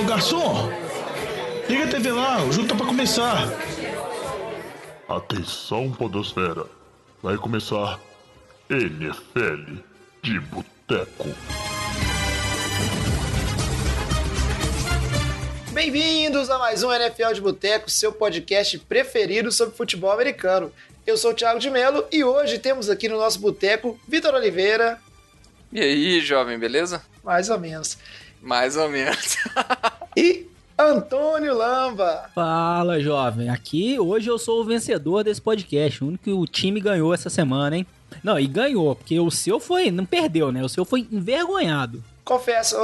Ô garçom, liga a TV lá, o jogo tá pra começar. Atenção, Podosfera. Vai começar NFL de Boteco. Bem-vindos a mais um NFL de Boteco, seu podcast preferido sobre futebol americano. Eu sou o Thiago de Melo e hoje temos aqui no nosso boteco Vitor Oliveira. E aí, jovem, beleza? Mais ou menos. Mais ou menos. e Antônio Lamba. Fala, jovem. Aqui hoje eu sou o vencedor desse podcast. O único que o time ganhou essa semana, hein? Não, e ganhou, porque o seu foi. Não perdeu, né? O seu foi envergonhado. Confesso,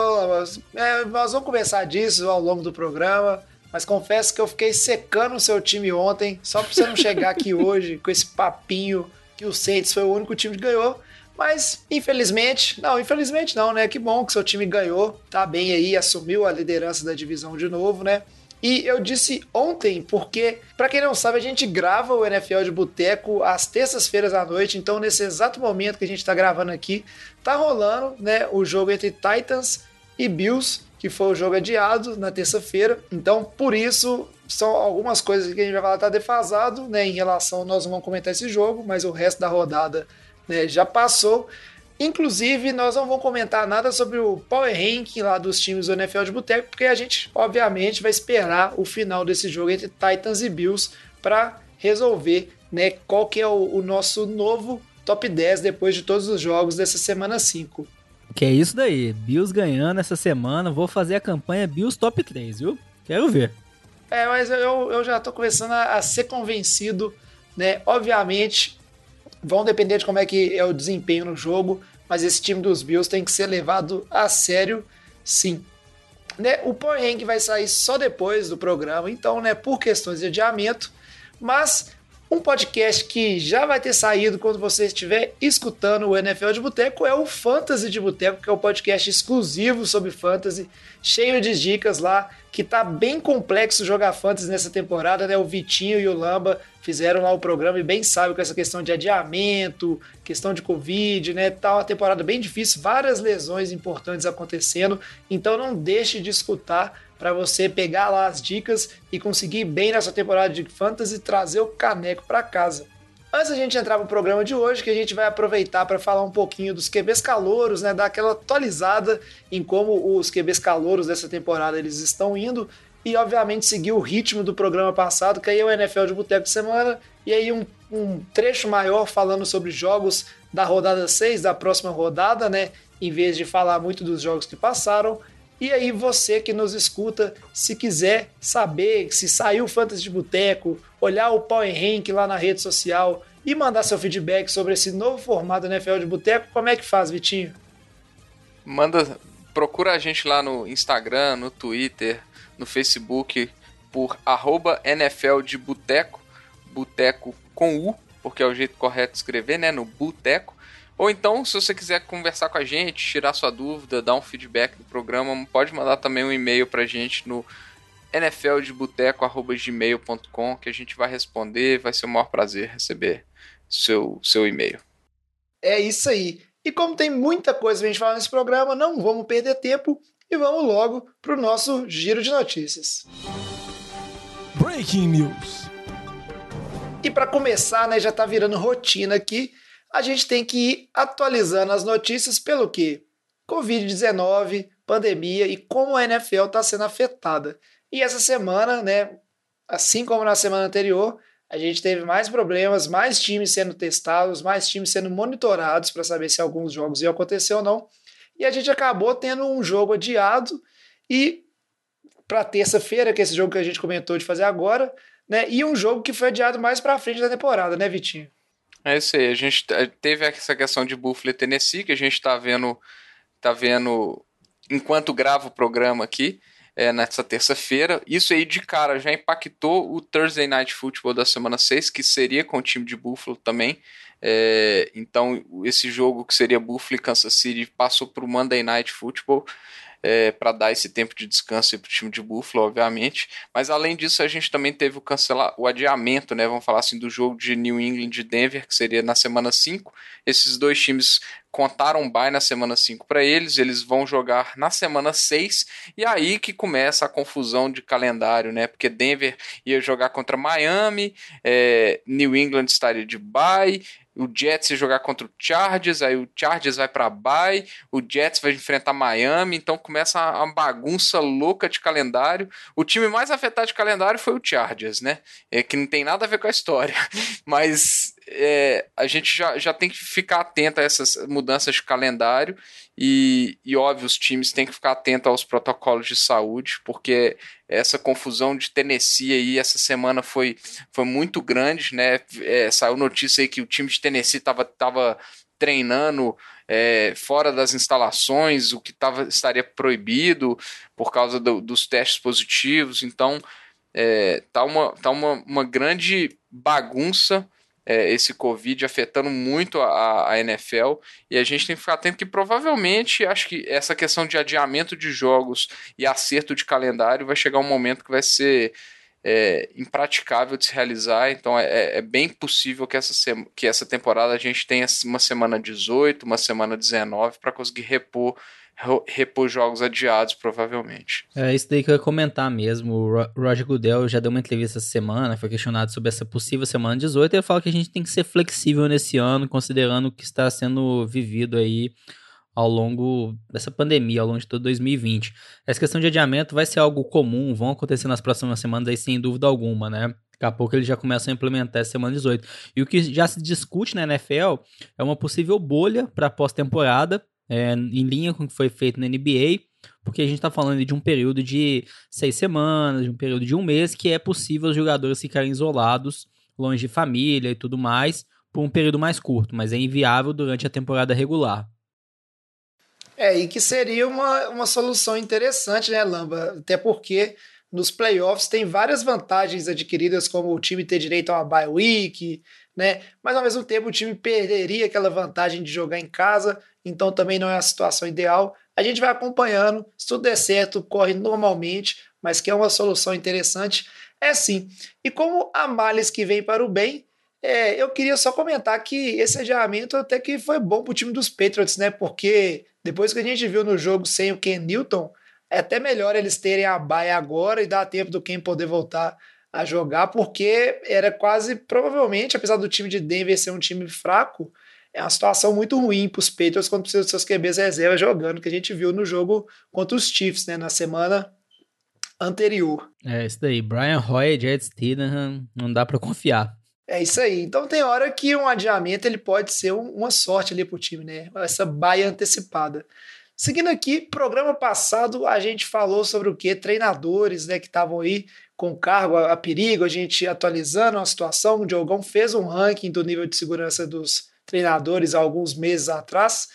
é, nós vamos conversar disso ao longo do programa. Mas confesso que eu fiquei secando o seu time ontem, só pra você não chegar aqui hoje com esse papinho que o Saints foi o único time que ganhou. Mas, infelizmente, não, infelizmente não, né? Que bom que seu time ganhou, tá bem aí, assumiu a liderança da divisão de novo, né? E eu disse ontem, porque, para quem não sabe, a gente grava o NFL de Boteco às terças-feiras à noite, então nesse exato momento que a gente tá gravando aqui, tá rolando, né, o jogo entre Titans e Bills que foi o jogo adiado na terça-feira. Então, por isso, são algumas coisas que a gente vai falar tá defasado, né, em relação, nós não vamos comentar esse jogo, mas o resto da rodada, né, já passou. Inclusive, nós não vamos comentar nada sobre o Power Ranking lá dos times do NFL de Boteco, porque a gente, obviamente, vai esperar o final desse jogo entre Titans e Bills para resolver né, qual que é o, o nosso novo top 10 depois de todos os jogos dessa semana 5. Que é isso daí. Bills ganhando essa semana. Vou fazer a campanha Bills top 3, viu? Quero ver. É, mas eu, eu já tô começando a, a ser convencido, né? Obviamente, vão depender de como é que é o desempenho no jogo, mas esse time dos Bills tem que ser levado a sério, sim. Né, o Power Rank vai sair só depois do programa, então, né, por questões de adiamento, mas um podcast que já vai ter saído quando você estiver escutando o NFL de Boteco é o Fantasy de Boteco, que é um podcast exclusivo sobre fantasy, cheio de dicas lá, que tá bem complexo jogar fantasy nessa temporada, né? O Vitinho e o Lamba fizeram lá o programa e bem sabe com essa questão de adiamento, questão de Covid, né? Tá uma temporada bem difícil, várias lesões importantes acontecendo, então não deixe de escutar para você pegar lá as dicas e conseguir bem nessa temporada de fantasy trazer o caneco para casa. Antes da gente entrar no programa de hoje, que a gente vai aproveitar para falar um pouquinho dos QBs calouros, né, dar aquela atualizada em como os QBs calouros dessa temporada eles estão indo e obviamente seguir o ritmo do programa passado, que aí é o NFL de Boteco de Semana, e aí um, um trecho maior falando sobre jogos da rodada 6, da próxima rodada, né, em vez de falar muito dos jogos que passaram, e aí você que nos escuta, se quiser saber se saiu o Fantasy de Boteco, olhar o Power Rank lá na rede social e mandar seu feedback sobre esse novo formato NFL de Boteco, como é que faz, Vitinho? Manda, procura a gente lá no Instagram, no Twitter, no Facebook por arroba NFL de Boteco, Boteco com U, porque é o jeito correto de escrever, né, no Boteco. Ou então, se você quiser conversar com a gente, tirar sua dúvida, dar um feedback do programa, pode mandar também um e-mail pra gente no nfldeboteco.gmail.com que a gente vai responder, vai ser o maior prazer receber seu, seu e-mail. É isso aí. E como tem muita coisa pra gente falar nesse programa, não vamos perder tempo e vamos logo pro nosso giro de notícias. Breaking News. E para começar, né, já tá virando rotina aqui a gente tem que ir atualizando as notícias pelo que? Covid-19, pandemia e como a NFL está sendo afetada. E essa semana, né, assim como na semana anterior, a gente teve mais problemas, mais times sendo testados, mais times sendo monitorados para saber se alguns jogos iam acontecer ou não. E a gente acabou tendo um jogo adiado e para terça-feira, que é esse jogo que a gente comentou de fazer agora, né? E um jogo que foi adiado mais para frente da temporada, né, Vitinho? É isso aí. A gente teve essa questão de Buffalo e Tennessee, que a gente está vendo, tá vendo enquanto grava o programa aqui, é, nessa terça-feira. Isso aí de cara já impactou o Thursday Night Football da semana 6, que seria com o time de Buffalo também. É, então, esse jogo que seria Buffalo e Kansas City passou para o Monday Night Football é, para dar esse tempo de descanso para o time de Buffalo, obviamente. Mas além disso, a gente também teve o cancelar, o adiamento, né? Vamos falar assim, do jogo de New England e Denver, que seria na semana 5. Esses dois times contaram bye na semana 5 para eles, eles vão jogar na semana 6, e aí que começa a confusão de calendário, né? Porque Denver ia jogar contra Miami, é, New England estaria de bye, o Jets jogar contra o Chargers, aí o Chargers vai para bye, o Jets vai enfrentar Miami, então começa uma bagunça louca de calendário. O time mais afetado de calendário foi o Chargers, né? É que não tem nada a ver com a história, mas é, a gente já, já tem que ficar atento a essas mudanças de calendário e, e, óbvio, os times têm que ficar atentos aos protocolos de saúde, porque essa confusão de Tennessee aí essa semana foi, foi muito grande, né? É, saiu notícia aí que o time de Tennessee estava tava treinando é, fora das instalações, o que tava, estaria proibido por causa do, dos testes positivos. Então, é, tá, uma, tá uma, uma grande bagunça é, esse Covid afetando muito a, a, NFL e a gente tem que ficar atento que provavelmente acho que essa questão de adiamento de jogos e acerto de calendário vai chegar um momento que vai ser é, impraticável de se realizar, então é, é, é bem possível que essa, que essa temporada a gente tenha uma semana 18, uma semana 19 para conseguir repor repor jogos adiados, provavelmente. É isso daí que eu ia comentar mesmo. O Roger Goodell já deu uma entrevista essa semana, foi questionado sobre essa possível semana 18, e ele fala que a gente tem que ser flexível nesse ano, considerando o que está sendo vivido aí ao longo dessa pandemia, ao longo de todo 2020. Essa questão de adiamento vai ser algo comum, vão acontecer nas próximas semanas aí sem dúvida alguma, né? Daqui a pouco eles já começam a implementar essa semana 18. E o que já se discute na NFL é uma possível bolha para pós-temporada, é, em linha com o que foi feito na NBA, porque a gente está falando de um período de seis semanas, de um período de um mês, que é possível os jogadores ficarem isolados, longe de família e tudo mais, por um período mais curto, mas é inviável durante a temporada regular. É, e que seria uma, uma solução interessante, né, Lamba? Até porque nos playoffs tem várias vantagens adquiridas, como o time ter direito a uma bye week, né? Mas ao mesmo tempo o time perderia aquela vantagem de jogar em casa, então também não é a situação ideal. A gente vai acompanhando, se tudo der certo, corre normalmente, mas que é uma solução interessante, é sim. E como há males que vem para o bem, é, eu queria só comentar que esse adiamento até que foi bom para o time dos Patriots, né? Porque depois que a gente viu no jogo sem o Ken Newton, é até melhor eles terem a baia agora e dar tempo do Ken poder voltar a jogar, porque era quase, provavelmente, apesar do time de Denver ser um time fraco, é uma situação muito ruim para os Patriots quando precisam dos seus QBs reserva jogando, que a gente viu no jogo contra os Chiefs, né, na semana anterior. É isso daí, Brian Hoyer, Jet Stidham, não dá para confiar. É isso aí. Então tem hora que um adiamento ele pode ser uma sorte ali para o time, né? Essa baia antecipada. Seguindo aqui, programa passado a gente falou sobre o que? Treinadores, né, que estavam aí com cargo a, a, perigo, a gente atualizando a situação. O Diogão fez um ranking do nível de segurança dos treinadores há alguns meses atrás.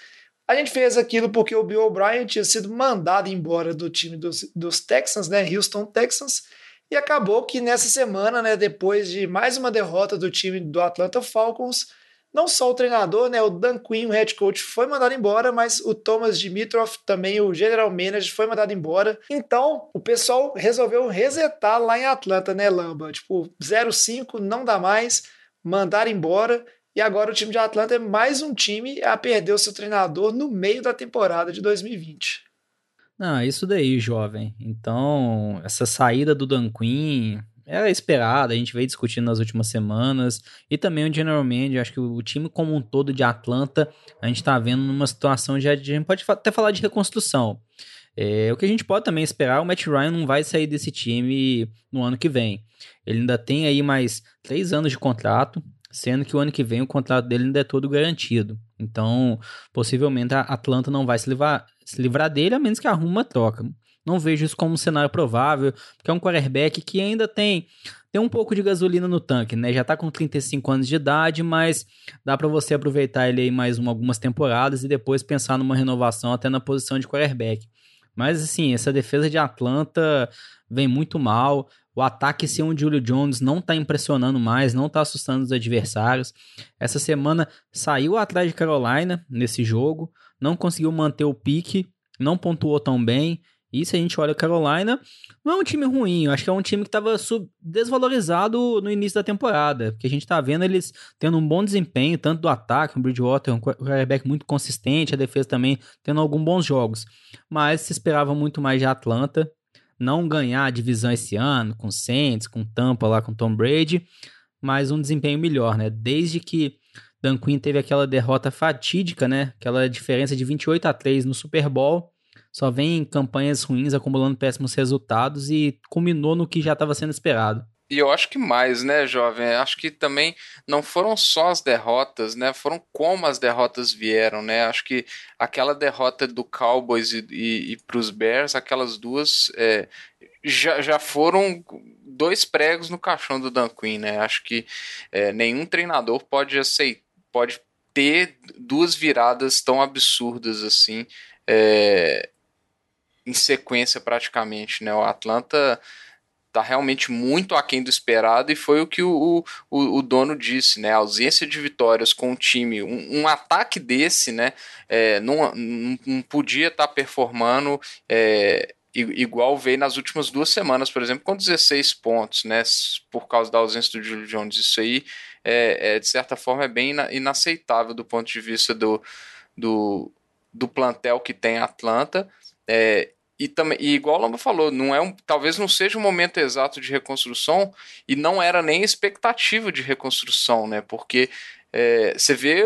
A gente fez aquilo porque o Bill O'Brien tinha sido mandado embora do time dos, dos Texans, né, Houston Texans, e acabou que nessa semana, né, depois de mais uma derrota do time do Atlanta Falcons, não só o treinador, né, o Dan Quinn, o head coach, foi mandado embora, mas o Thomas Dimitrov, também o general manager, foi mandado embora. Então, o pessoal resolveu resetar lá em Atlanta, né, Lamba? Tipo, 0-5, não dá mais, mandar embora. E agora o time de Atlanta é mais um time a perder o seu treinador no meio da temporada de 2020. Não, é isso daí, jovem. Então, essa saída do Dan Quinn era esperada, a gente veio discutindo nas últimas semanas. E também o General Manager, acho que o time como um todo de Atlanta, a gente tá vendo numa situação de. A gente pode até falar de reconstrução. É, o que a gente pode também esperar, o Matt Ryan não vai sair desse time no ano que vem. Ele ainda tem aí mais três anos de contrato, sendo que o ano que vem o contrato dele ainda é todo garantido. Então, possivelmente a Atlanta não vai se livrar, se livrar dele, a menos que arrume uma troca. Não vejo isso como um cenário provável, porque é um quarterback que ainda tem tem um pouco de gasolina no tanque, né? Já tá com 35 anos de idade, mas dá para você aproveitar ele aí mais uma, algumas temporadas e depois pensar numa renovação até na posição de quarterback. Mas assim, essa defesa de Atlanta vem muito mal. O ataque sem o Julio Jones não tá impressionando mais, não tá assustando os adversários. Essa semana saiu atrás de Carolina nesse jogo, não conseguiu manter o pique, não pontuou tão bem E se a gente olha Carolina, não é um time ruim, acho que é um time que estava desvalorizado no início da temporada, porque a gente está vendo eles tendo um bom desempenho, tanto do ataque, o Bridgewater, um quarterback muito consistente, a defesa também tendo alguns bons jogos. Mas se esperava muito mais de Atlanta, não ganhar a divisão esse ano, com Saints, com Tampa lá, com Tom Brady, mas um desempenho melhor, né? Desde que Dan Quinn teve aquela derrota fatídica, né? Aquela diferença de 28 a 3 no Super Bowl, só vem campanhas ruins acumulando péssimos resultados e culminou no que já estava sendo esperado. E eu acho que mais, né, jovem? Acho que também não foram só as derrotas, né? Foram como as derrotas vieram, né? Acho que aquela derrota do Cowboys e, e, e para os Bears, aquelas duas é, já, já foram dois pregos no caixão do Dan Quinn, né? Acho que é, nenhum treinador pode aceitar, pode ter duas viradas tão absurdas assim. É, em sequência praticamente, né? O Atlanta tá realmente muito aquém do esperado e foi o que o, o, o dono disse, né? A ausência de vitórias com um time, um, um ataque desse, né? É, não, não podia estar tá performando é, igual veio nas últimas duas semanas, por exemplo, com 16 pontos, né? Por causa da ausência do Julio Jones. Isso aí, é, é de certa forma, é bem inaceitável do ponto de vista do, do, do plantel que tem Atlanta. É, e, e igual o Lamba falou, não é um, talvez não seja o momento exato de reconstrução e não era nem expectativa de reconstrução, né? Porque é, você vê,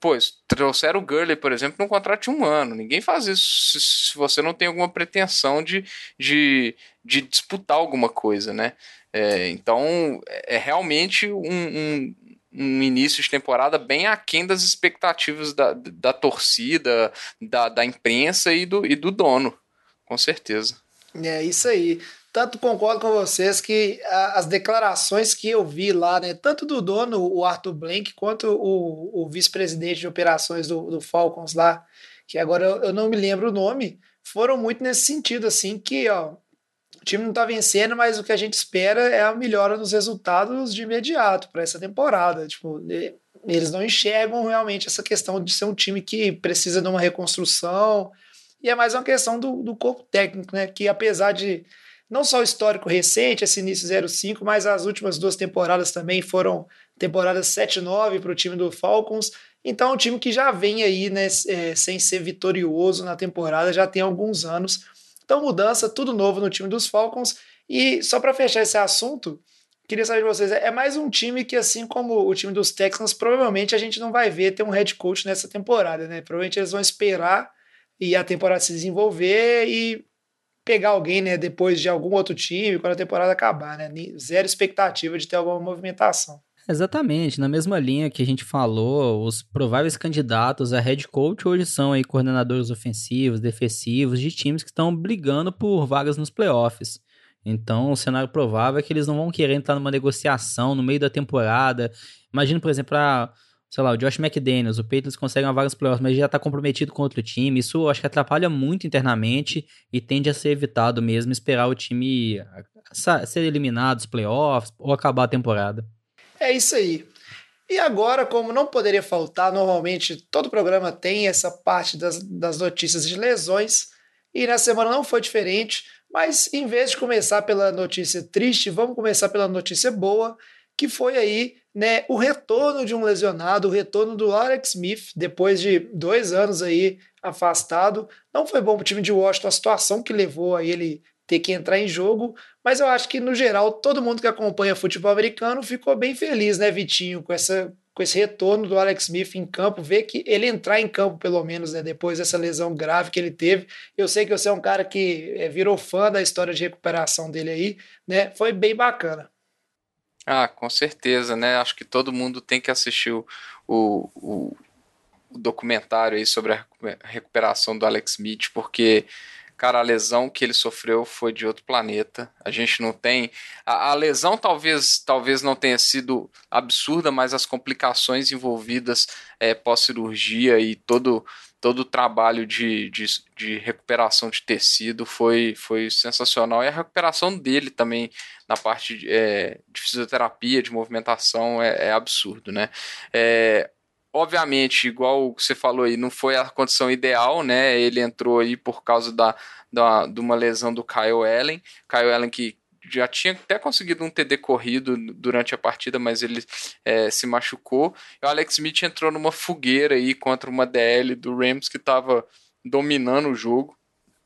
pois, trouxeram o Gurley, por exemplo, num contrato de um ano. Ninguém faz isso se, se você não tem alguma pretensão de, de, de disputar alguma coisa, né? É, então, é realmente um, um, um início de temporada bem aquém das expectativas da, da torcida, da, da imprensa e do, e do dono, com certeza. É isso aí. Tanto concordo com vocês que as declarações que eu vi lá, né, tanto do dono, o Arthur Blank, quanto o, o vice-presidente de operações do, do Falcons lá, que agora eu, eu não me lembro o nome, foram muito nesse sentido, assim, que ó, o time não está vencendo, mas o que a gente espera é a melhora nos resultados de imediato para essa temporada. Tipo, eles não enxergam realmente essa questão de ser um time que precisa de uma reconstrução. E é mais uma questão do, do corpo técnico, né? Que apesar de não só o histórico recente, esse início 05, mas as últimas duas temporadas também foram temporadas 7-9 para o time do Falcons. Então, é um time que já vem aí, né, é, sem ser vitorioso na temporada, já tem alguns anos. Então, mudança, tudo novo no time dos Falcons. E só para fechar esse assunto, queria saber de vocês: é mais um time que, assim como o time dos Texans, provavelmente a gente não vai ver ter um head coach nessa temporada, né? Provavelmente eles vão esperar e a temporada se desenvolver e pegar alguém, né, depois de algum outro time, quando a temporada acabar, né? Zero expectativa de ter alguma movimentação. Exatamente, na mesma linha que a gente falou, os prováveis candidatos a head coach hoje são aí coordenadores ofensivos, defensivos de times que estão brigando por vagas nos playoffs. Então, o cenário provável é que eles não vão querer entrar numa negociação no meio da temporada. Imagina, por exemplo, a, sei lá, o Josh McDaniels, o Patriots consegue uma vaga nos playoffs, mas já está comprometido com outro time. Isso eu acho que atrapalha muito internamente e tende a ser evitado mesmo esperar o time ser eliminado dos playoffs ou acabar a temporada. É isso aí. E agora, como não poderia faltar, normalmente todo programa tem essa parte das, das notícias de lesões, e na semana não foi diferente, mas em vez de começar pela notícia triste, vamos começar pela notícia boa, que foi aí né, o retorno de um lesionado, o retorno do Alex Smith, depois de dois anos aí afastado. Não foi bom para o time de Washington a situação que levou a ele ter que entrar em jogo, mas eu acho que, no geral, todo mundo que acompanha futebol americano ficou bem feliz, né, Vitinho, com, essa, com esse retorno do Alex Smith em campo, ver que ele entrar em campo, pelo menos, né, depois dessa lesão grave que ele teve. Eu sei que você é um cara que é, virou fã da história de recuperação dele aí, né? Foi bem bacana. Ah, com certeza, né? Acho que todo mundo tem que assistir o, o, o documentário aí sobre a recuperação do Alex Smith, porque Cara, a lesão que ele sofreu foi de outro planeta. A gente não tem. A, a lesão talvez, talvez não tenha sido absurda, mas as complicações envolvidas é, pós-cirurgia e todo, todo o trabalho de, de, de, recuperação de tecido foi, foi sensacional. E a recuperação dele também na parte de, é, de fisioterapia, de movimentação, é, é absurdo, né? É, obviamente, igual você falou aí, não foi a condição ideal, né? Ele entrou aí por causa da, da, de uma lesão do Kyle Allen. Kyle Allen que já tinha até conseguido um TD corrido durante a partida, mas ele é, se machucou. E o Alex Smith entrou numa fogueira aí contra uma DL do Rams que estava dominando o jogo.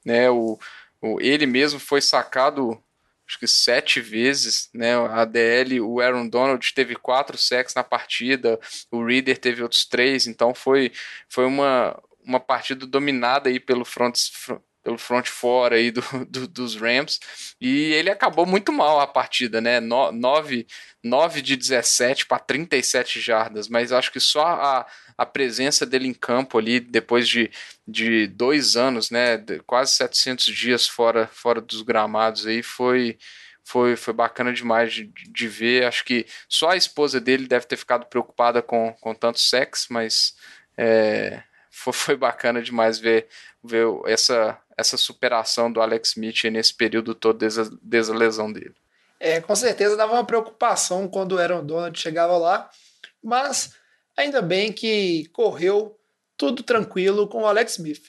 Né? O, o, ele mesmo foi sacado acho que sete vezes, né? A DL, o Aaron Donald teve quatro sacks na partida, o Reader teve outros três, então foi, foi uma, uma partida dominada aí pelo front, pelo front fora aí do, do, dos Rams. E ele acabou muito mal a partida, né? 9, 9 de 17 para 37 jardas, mas acho que só a, a presença dele em campo ali, depois de, de dois anos, né? Quase 700 dias fora, fora dos gramados aí, foi. Foi, foi bacana demais de, de ver. Acho que só a esposa dele deve ter ficado preocupada com, com tanto sexo, mas é, foi, foi bacana demais ver, ver essa, essa superação do Alex Smith nesse período todo desde, desde a lesão dele. É, com certeza dava uma preocupação quando o Aaron Donald chegava lá, mas ainda bem que correu tudo tranquilo com o Alex Smith.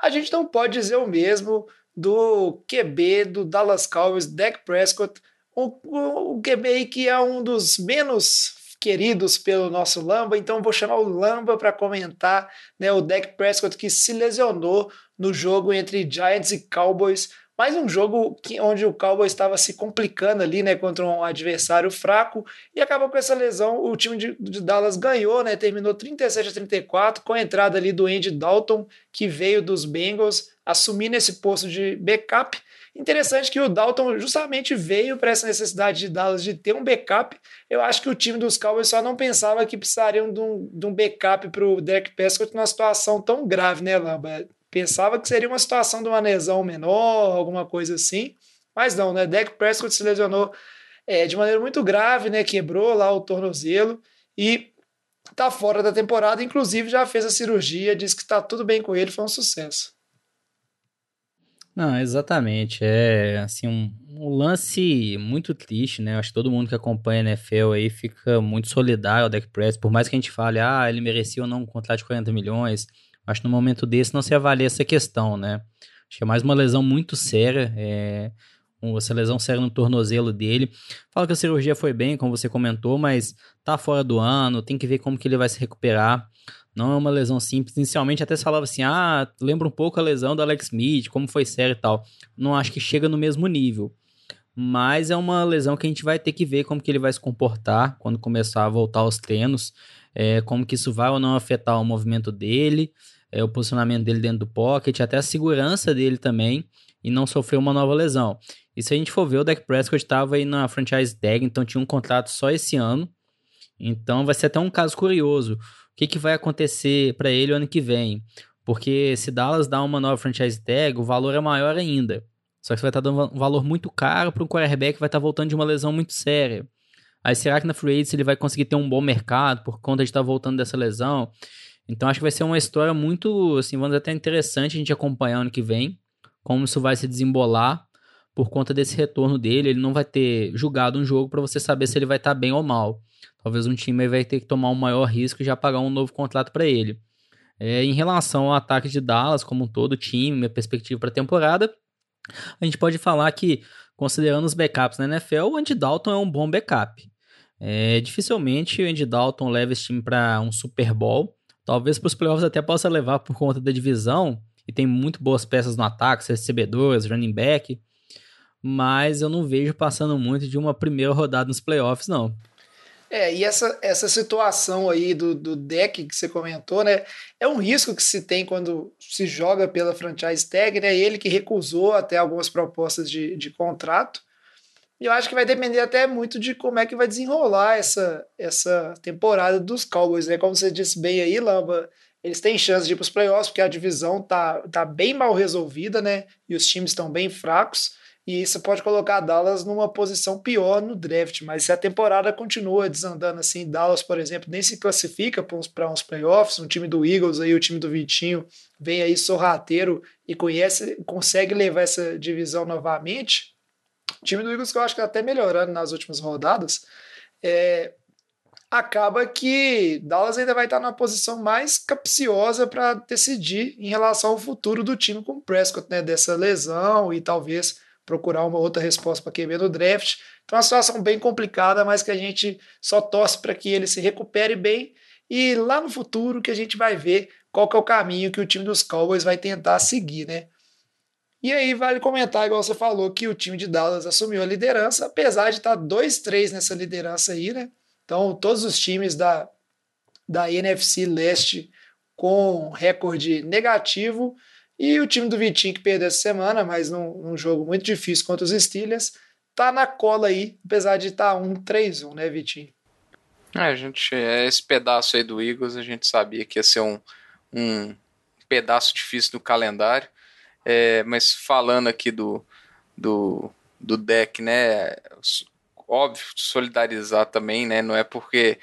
A gente não pode dizer o mesmo do QB do Dallas Cowboys, Dak Prescott, o, o, o QB que é um dos menos queridos pelo nosso Lamba, então vou chamar o Lamba para comentar né, o Dak Prescott que se lesionou no jogo entre Giants e Cowboys. Mais um jogo que, onde o Cowboys estava se complicando ali, né, contra um adversário fraco e acabou com essa lesão. O time de, de, Dallas ganhou, né, terminou 37 a 34 com a entrada ali do Andy Dalton, que veio dos Bengals, assumindo esse posto de backup. Interessante que o Dalton justamente veio para essa necessidade de Dallas de ter um backup. Eu acho que o time dos Cowboys só não pensava que precisariam de um, de um backup para o Derek Prescott numa situação tão grave, né, Lamba? Pensava que seria uma situação de uma lesão menor, alguma coisa assim, mas não, né? Dak Prescott se lesionou é, de maneira muito grave, né? Quebrou lá o tornozelo e tá fora da temporada. Inclusive já fez a cirurgia, disse que está tudo bem com ele, foi um sucesso. Não, exatamente. É assim um, um, lance muito triste, né? Acho que todo mundo que acompanha a NFL aí fica muito solidário ao Dak Prescott, por mais que a gente fale, ah, ele merecia ou não um contrato de 40 milhões. Acho que no momento desse não se avalia essa questão, né? Acho que é mais uma lesão muito séria, é, essa lesão séria no tornozelo dele. Fala que a cirurgia foi bem, como você comentou, mas tá fora do ano, tem que ver como que ele vai se recuperar. Não é uma lesão simples. Inicialmente até se falava assim, ah, lembra um pouco a lesão do Alex Smith, como foi séria e tal. Não acho que chega no mesmo nível. Mas é uma lesão que a gente vai ter que ver como que ele vai se comportar quando começar a voltar aos treinos, é, como que isso vai ou não afetar o movimento dele é, o posicionamento dele dentro do pocket, até a segurança dele também, e não sofreu uma nova lesão. E se a gente for ver, o Dak Prescott estava aí na franchise tag, então tinha um contrato só esse ano. Então vai ser até um caso curioso. O que, que vai acontecer para ele o ano que vem? Porque se Dallas dá uma nova franchise tag, o valor é maior ainda. Só que você vai estar tá dando um valor muito caro para um quarterback que vai estar tá voltando de uma lesão muito séria. Aí será que na free agency ele vai conseguir ter um bom mercado por conta de estar tá voltando dessa lesão? Então acho que vai ser uma história muito, assim, vamos até interessante a gente acompanhar ano que vem, como isso vai se desembolar por conta desse retorno dele. Ele não vai ter julgado um jogo para você saber se ele vai estar tá bem ou mal. Talvez um time vai ter que tomar um maior risco e já pagar um novo contrato para ele. É, em relação ao ataque de Dallas como um todo, time, minha perspectiva para a temporada, a gente pode falar que, considerando os backups na NFL, o Andy Dalton é um bom backup. É, dificilmente o Andy Dalton leva esse time para um Super Bowl, Talvez para os playoffs até possa levar por conta da divisão, e tem muito boas peças no ataque, recebedores, running back, mas eu não vejo passando muito de uma primeira rodada nos playoffs, não. É, e essa, essa situação aí do, do deck que você comentou, né? É um risco que se tem quando se joga pela franchise tag, né? Ele que recusou até algumas propostas de, de contrato. Eu acho que vai depender até muito de como é que vai desenrolar essa, essa temporada dos Cowboys, né? Como você disse bem aí, Lamba, eles têm chance de ir para os playoffs, porque a divisão tá, tá bem mal resolvida, né? E os times estão bem fracos. E isso pode colocar Dallas numa posição pior no draft. Mas se a temporada continua desandando assim, Dallas, por exemplo, nem se classifica para uns playoffs, um time do Eagles aí, o time do Vitinho, vem aí sorrateiro e conhece, consegue levar essa divisão novamente, o time do Eagles que eu acho que está até melhorando nas últimas rodadas. É, acaba que Dallas ainda vai estar numa posição mais capciosa para decidir em relação ao futuro do time com o Prescott, né? Dessa lesão e talvez procurar uma outra resposta para QB no draft. Então, é uma situação bem complicada, mas que a gente só torce para que ele se recupere bem e lá no futuro que a gente vai ver qual que é o caminho que o time dos Cowboys vai tentar seguir, né? E aí vale comentar, igual você falou, que o time de Dallas assumiu a liderança, apesar de estar 2-3 nessa liderança aí, né? Então, todos os times da, da NFC Leste com recorde negativo e o time do Vitinho que perdeu essa semana, mas num, num jogo muito difícil contra os Steelers, tá na cola aí, apesar de estar tá 1-3-1, né, Vitinho? É, a gente, é, esse pedaço aí do Eagles, a gente sabia que ia ser um, um pedaço difícil do calendário. É, mas falando aqui do, do, do deck, né? Óbvio, solidarizar também, né? Não é porque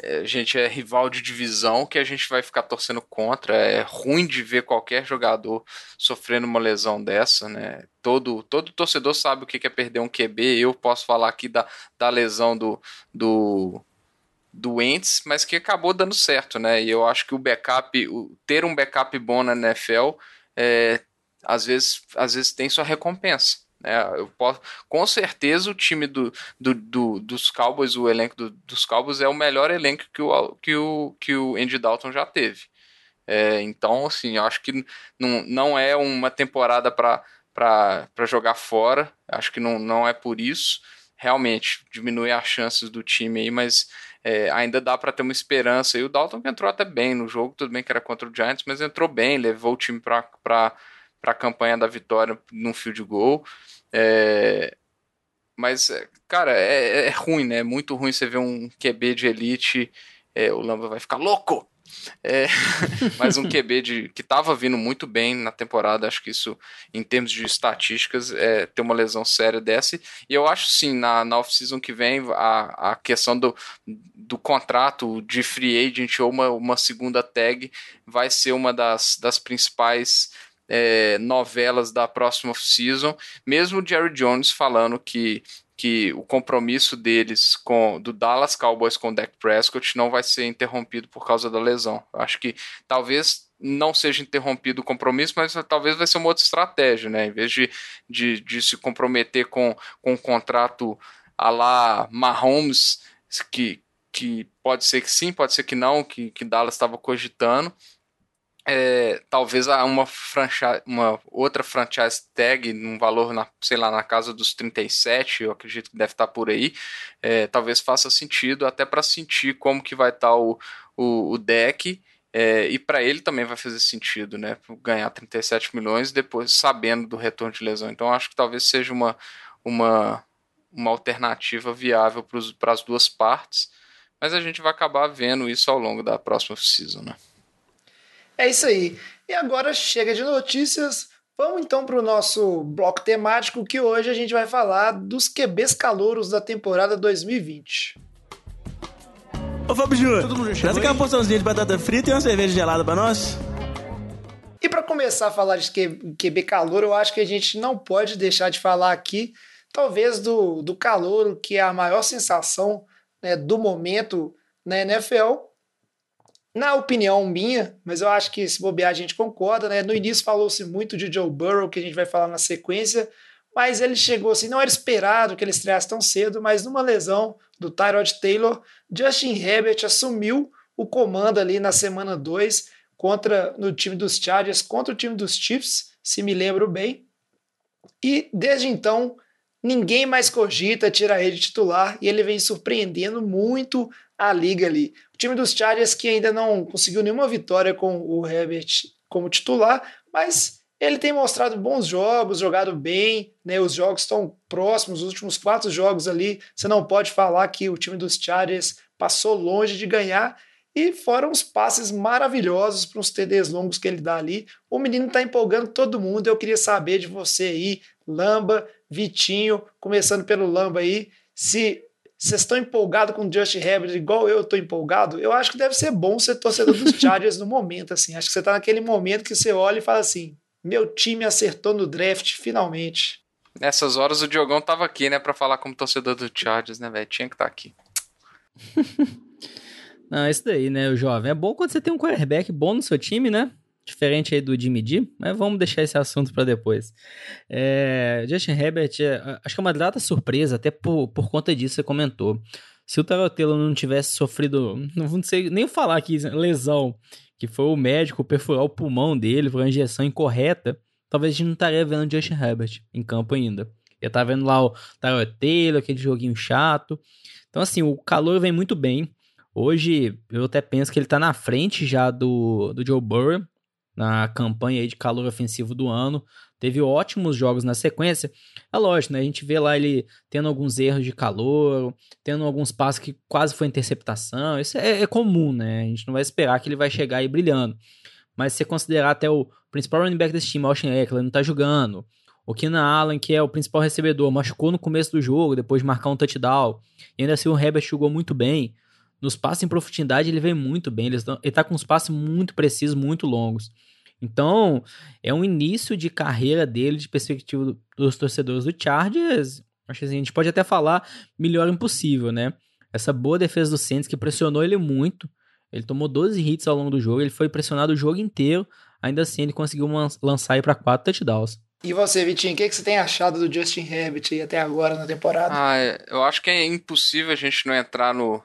é, a gente é rival de divisão que a gente vai ficar torcendo contra. É ruim de ver qualquer jogador sofrendo uma lesão dessa, né? Todo, todo torcedor sabe o que é perder um QB. Eu posso falar aqui da, da lesão do, do doentes, mas que acabou dando certo, né? E eu acho que o backup, o, ter um backup bom na NFL é, às vezes, às vezes tem sua recompensa. Né? Eu posso, com certeza o time do, do, do dos Cowboys, o elenco do, dos Cowboys é o melhor elenco que o, que o, que o Andy Dalton já teve. É, então, assim, eu acho que não, não é uma temporada para jogar fora. Acho que não, não é por isso. Realmente, diminui as chances do time aí, mas é, ainda dá para ter uma esperança. E o Dalton entrou até bem no jogo, tudo bem que era contra o Giants, mas entrou bem, levou o time para para a campanha da vitória num field goal. É, mas, cara, é, é, ruim, né? É muito ruim você ver um QB de elite. É, o Lamba vai ficar louco! É, mas um QB de, que estava vindo muito bem na temporada, acho que isso, em termos de estatísticas, é ter uma lesão séria dessa. E eu acho sim, na, na off-season que vem, a, a questão do, do contrato de free agent ou uma, uma segunda tag vai ser uma das, das principais é, novelas da próxima season, mesmo o Jerry Jones falando que, que o compromisso deles com do Dallas Cowboys com o Dak Prescott não vai ser interrompido por causa da lesão. Acho que talvez não seja interrompido o compromisso, mas talvez vai ser uma outra estratégia, né? Em vez de, de, de se comprometer com, com um contrato a lá Mahomes, que, que pode ser que sim, pode ser que não, que, que Dallas estava cogitando, é, talvez uma, uma outra franchise tag num valor, na, sei lá, na casa dos 37, eu acredito que deve estar por aí, é, talvez faça sentido até para sentir como que vai estar o, o, o deck é, e para ele também vai fazer sentido, né? Ganhar 37 milhões depois sabendo do retorno de lesão. Então acho que talvez seja uma, uma, uma alternativa viável para as duas partes, mas a gente vai acabar vendo isso ao longo da próxima season, né? É isso aí. E agora chega de notícias. Vamos então para o nosso bloco temático, que hoje a gente vai falar dos QBs calouros da temporada 2020. Ô Fábio Júnior, traz aqui uma porçãozinha de batata frita e uma cerveja gelada para nós. E para começar a falar de QB calor, eu acho que a gente não pode deixar de falar aqui, talvez, do, do calor, que é a maior sensação né, do momento na NFL, na opinião minha, mas eu acho que se bobear a gente concorda, né? No início falou-se muito de Joe Burrow, que a gente vai falar na sequência, mas ele chegou assim, não era esperado que ele estreasse tão cedo, mas numa lesão do Tyrod Taylor, Justin Herbert assumiu o comando ali na semana 2 contra no time dos Chargers contra o time dos Chiefs, se me lembro bem. E desde então, ninguém mais cogita tirar ele de titular e ele vem surpreendendo muito a liga ali. O time dos Chargers que ainda não conseguiu nenhuma vitória com o Herbert como titular, mas ele tem mostrado bons jogos, jogado bem, né? Os jogos estão próximos, os últimos quatro jogos ali, você não pode falar que o time dos Chargers passou longe de ganhar. E foram os passes maravilhosos para uns TDs longos que ele dá ali. O menino está empolgando todo mundo. Eu queria saber de você aí, Lamba, Vitinho, começando pelo Lamba aí, se vocês estão empolgados com o Justin Herbert igual eu estou empolgado, eu acho que deve ser bom ser torcedor dos Chargers no momento, assim. Acho que você está naquele momento que você olha e fala assim: meu time acertou no draft, finalmente. Nessas horas o Diogão tava aqui, né, para falar como torcedor do Chargers, né, velho? Tinha que estar tá aqui. Não, isso daí, né, o jovem. É bom quando você tem um quarterback bom no seu time, né? Diferente aí do Jimmy D, mas vamos deixar esse assunto para depois. É, Justin Herbert, é, acho que é uma data surpresa, até por, por conta disso você comentou. Se o Tarotelo não tivesse sofrido, não sei nem falar aqui, lesão, que foi o médico perfurar o pulmão dele por uma injeção incorreta, talvez a gente não estaria vendo Justin Herbert em campo ainda. Eu estar vendo lá o Tarotelo, aquele joguinho chato. Então, assim, o calor vem muito bem. Hoje, eu até penso que ele tá na frente já do, do Joe Burrow na campanha aí de calor ofensivo do ano. Teve ótimos jogos na sequência. É lógico, né? A gente vê lá ele tendo alguns erros de calor, tendo alguns passos que quase foi interceptação. Isso é, é comum, né? A gente não vai esperar que ele vai chegar aí brilhando. Mas se você considerar até o principal running back desse time, Austin Eckler, não tá jogando. O Keenan Allen, que é o principal recebedor, machucou no começo do jogo, depois de marcar um touchdown. E ainda assim o Herbert jogou muito bem. Nos passes em profundidade ele vem muito bem. Ele está com uns passes muito precisos, muito longos. Então, é um início de carreira dele, de perspectiva dos torcedores do Chargers. Acho que assim, a gente pode até falar melhor impossível, né? Essa boa defesa do Saints que pressionou ele muito. Ele tomou 12 hits ao longo do jogo, ele foi pressionado o jogo inteiro. Ainda assim, ele conseguiu lançar aí para quatro touchdowns. E você, Vitinho, o que, que você tem achado do Justin Herbert aí até agora na temporada? Ah, é, eu acho que é impossível a gente não entrar no,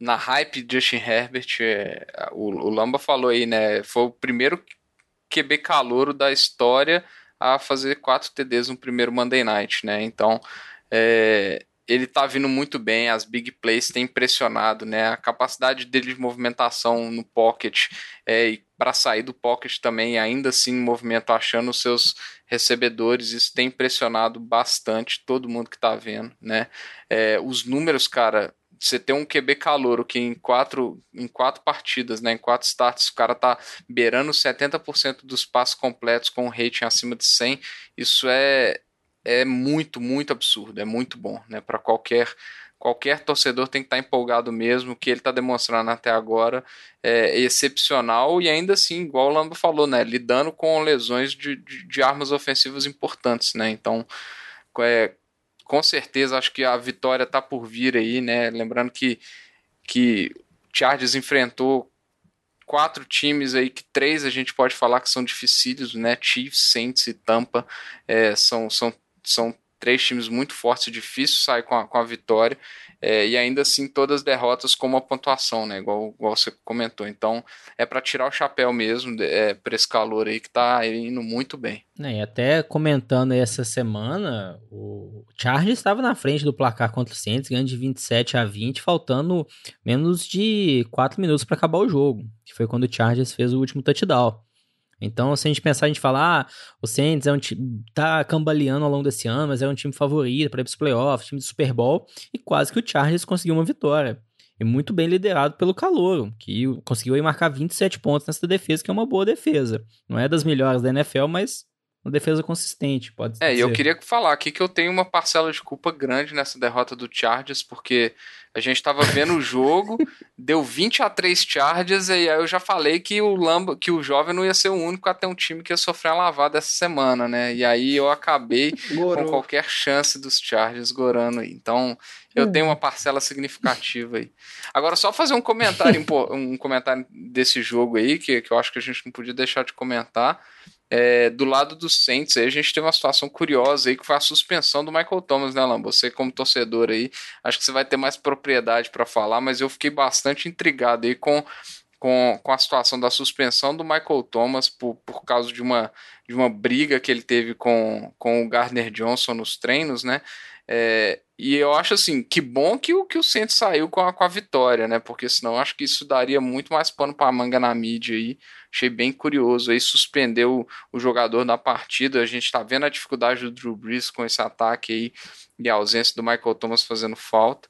na hype de Justin Herbert. É, o, o Lamba falou aí, né? Foi o primeiro QB calouro da história a fazer quatro TDs no primeiro Monday Night, né? Então, é, ele tá vindo muito bem, as big plays têm impressionado, né? A capacidade dele de movimentação no pocket é, e para sair do pocket também, ainda assim, movimento achando os seus recebedores, isso tem impressionado bastante todo mundo que tá vendo, né? É, os números, cara, você ter um QB calouro que em quatro, em quatro partidas, né, em quatro starts, o cara tá beirando 70% dos passos completos com um rating acima de 100, isso é, é muito, muito absurdo, é muito bom, né, para qualquer qualquer torcedor tem que estar tá empolgado mesmo, o que ele está demonstrando até agora é excepcional e ainda assim, igual o Lamba falou, né, lidando com lesões de, de, de armas ofensivas importantes, né, então é, com certeza acho que a vitória está por vir aí, né? Lembrando que que Chargers enfrentou quatro times aí que três a gente pode falar que são dificílimos, né? Chiefs, Saints e Tampa é, são, são, são três times muito fortes, difícil sair com a, com a vitória. É, e ainda assim todas derrotas com uma pontuação, né? Igual, igual você comentou. Então é para tirar o chapéu mesmo é, para esse calor aí que tá indo muito bem. É, e até comentando essa semana, o Chargers estava na frente do placar contra o Saints, ganhando de 27 a 20, faltando menos de 4 minutos para acabar o jogo, que foi quando o Chargers fez o último touchdown. Então, se a gente pensar, a gente falar, ah, o Saints é um time, tá cambaleando ao longo desse ano, mas é um time favorito para ir para os playoffs, time de Super Bowl, e quase que o Chargers conseguiu uma vitória. E muito bem liderado pelo Calouro, que conseguiu aí marcar 27 pontos nessa defesa, que é uma boa defesa. Não é das melhores da NFL, mas uma defesa consistente, pode é, ser. É, eu queria falar aqui que eu tenho uma parcela de culpa grande nessa derrota do Chargers, porque a gente estava vendo o jogo, deu 20 a 3 Chargers, e aí eu já falei que o Lamba, que o jovem não ia ser o único a ter um time que ia sofrer a lavada essa semana, né? E aí eu acabei Gorou. com qualquer chance dos Chargers gorando aí. Então, eu hum. tenho uma parcela significativa aí. Agora, só fazer um comentário, um comentário desse jogo aí, que, que eu acho que a gente não podia deixar de comentar. É, do lado dos Saints, aí a gente teve uma situação curiosa aí que foi a suspensão do Michael Thomas, né, Lam? Você, como torcedor aí, acho que você vai ter mais propriedade para falar, mas eu fiquei bastante intrigado aí com, com, com a situação da suspensão do Michael Thomas por, por causa de uma, de uma briga que ele teve com, com o Gardner Johnson nos treinos, né? É, e eu acho assim, que bom que o, que o Saints saiu com a, com a vitória, né? Porque senão acho que isso daria muito mais pano para manga na mídia aí. Achei bem curioso aí suspendeu o, jogador na partida. A gente está vendo a dificuldade do Drew Brees com esse ataque aí e a ausência do Michael Thomas fazendo falta.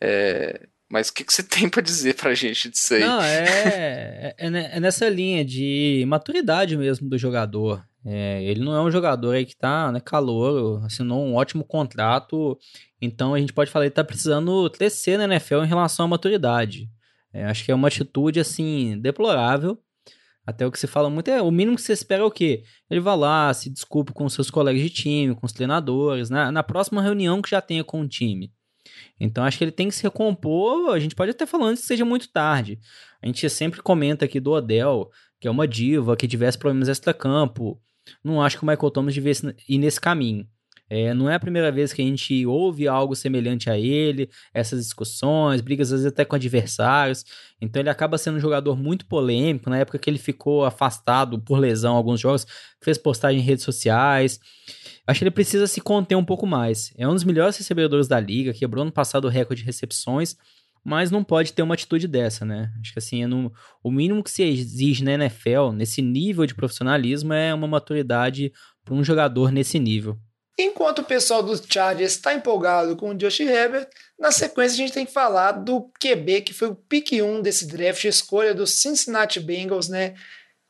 É, mas o que, que você tem para dizer pra gente disso aí? Não, é, é, é, nessa linha de maturidade mesmo do jogador. É, ele não é um jogador aí que tá, né, calor, assinou um ótimo contrato, então a gente pode falar que ele tá precisando crescer na NFL em relação à maturidade. É, acho que é uma atitude, assim, deplorável. Até o que se fala muito é o mínimo que você espera é o quê? Ele vai lá, se desculpe com seus colegas de time, com os treinadores, na, na próxima reunião que já tenha com o time. Então acho que ele tem que se recompor. A gente pode até falar antes que seja muito tarde. A gente sempre comenta aqui do Odell, que é uma diva, que tivesse problemas extra-campo. Não acho que o Michael Thomas devesse ir nesse caminho. É, não é a primeira vez que a gente ouve algo semelhante a ele, essas discussões, brigas às vezes até com adversários. Então ele acaba sendo um jogador muito polêmico. Na época que ele ficou afastado por lesão alguns jogos, fez postagem em redes sociais. Acho que ele precisa se conter um pouco mais. É um dos melhores recebedores da liga, quebrou no passado o recorde de recepções, mas não pode ter uma atitude dessa, né? Acho que assim, é no, o mínimo que se exige na NFL, nesse nível de profissionalismo, é uma maturidade para um jogador nesse nível. Enquanto o pessoal dos Chargers está empolgado com o Josh Herbert, na sequência a gente tem que falar do QB, que foi o pick 1 desse draft, escolha dos Cincinnati Bengals, né?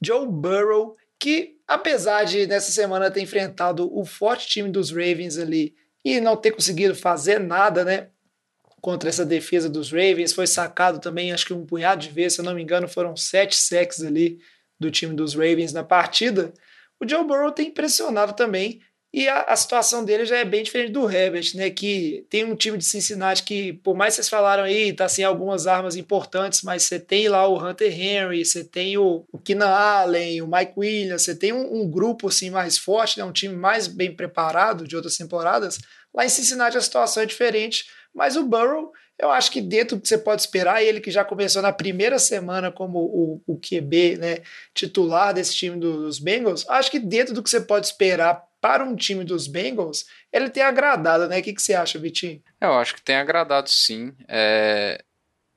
Joe Burrow, que apesar de nessa semana ter enfrentado o forte time dos Ravens ali e não ter conseguido fazer nada, né? Contra essa defesa dos Ravens, foi sacado também, acho que um punhado de vezes, se eu não me engano, foram sete sacks ali do time dos Ravens na partida. O Joe Burrow tem impressionado também e a, a, situação dele já é bem diferente do Herbert, né? Que tem um time de Cincinnati que, por mais que vocês falaram aí, tá sem algumas armas importantes, mas você tem lá o Hunter Henry, você tem o, o Keenan Allen, o Mike Williams, você tem um, um, grupo assim mais forte, né? Um time mais bem preparado de outras temporadas. Lá em Cincinnati a situação é diferente, mas o Burrow, eu acho que dentro do que você pode esperar, ele que já começou na primeira semana como o, o QB, né? Titular desse time dos Bengals, acho que dentro do que você pode esperar para um time dos Bengals, ele tem agradado, né? O que, que você acha, Vitinho? Eu acho que tem agradado sim. É...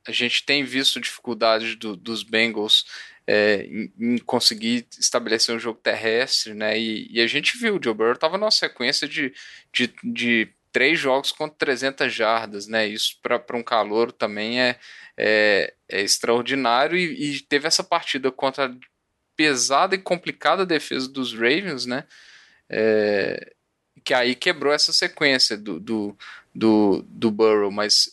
A gente tem visto dificuldades do, dos Bengals é, em, em, conseguir estabelecer um jogo terrestre, né? E, e a gente viu, o Joe Burrow estava numa sequência de, de, de três jogos com 300 jardas, né? Isso para um calor também é, é, é extraordinário e, e, teve essa partida contra a pesada e complicada defesa dos Ravens, né? É, que aí quebrou essa sequência do, do, do, do Burrow, mas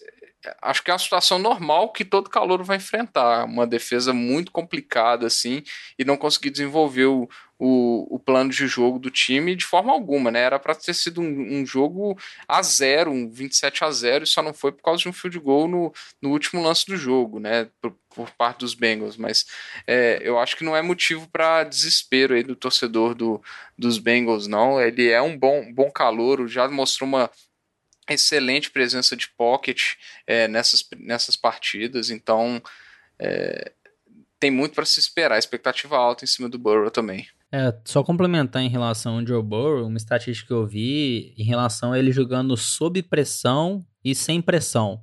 acho que é uma situação normal que todo calor vai enfrentar, uma defesa muito complicada assim e não conseguir desenvolver o, o, o plano de jogo do time de forma alguma, né? Era para ter sido um, um, jogo a zero, um 27 a 0 e só não foi por causa de um field goal no, no último lance do jogo, né? Por, por parte dos Bengals, mas é, eu acho que não é motivo para desespero aí do torcedor do, dos Bengals, não. Ele é um bom, bom calouro, já mostrou uma excelente presença de pocket é, nessas, nessas partidas, então é, tem muito para se esperar, expectativa alta em cima do Burrow também. É, só complementar em relação ao Joe Burrow, uma estatística que eu vi em relação a ele jogando sob pressão e sem pressão.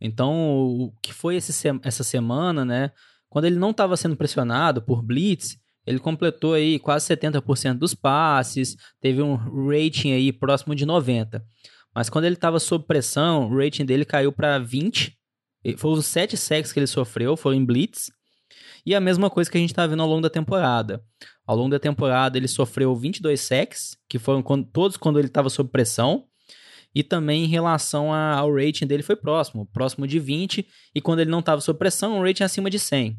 Então, o que foi esse, essa semana, né? Quando ele não estava sendo pressionado por blitz, ele completou aí quase 70% dos passes, teve um rating aí próximo de 90. Mas quando ele estava sob pressão, o rating dele caiu para 20. Foram os 7 sacks que ele sofreu, foram em blitz. E a mesma coisa que a gente está vendo ao longo da temporada. Ao longo da temporada, ele sofreu 22 sacks, que foram quando, todos quando ele estava sob pressão. E também em relação a, ao rating dele foi próximo, próximo de 20. E quando ele não estava sob pressão, um rating acima de 100.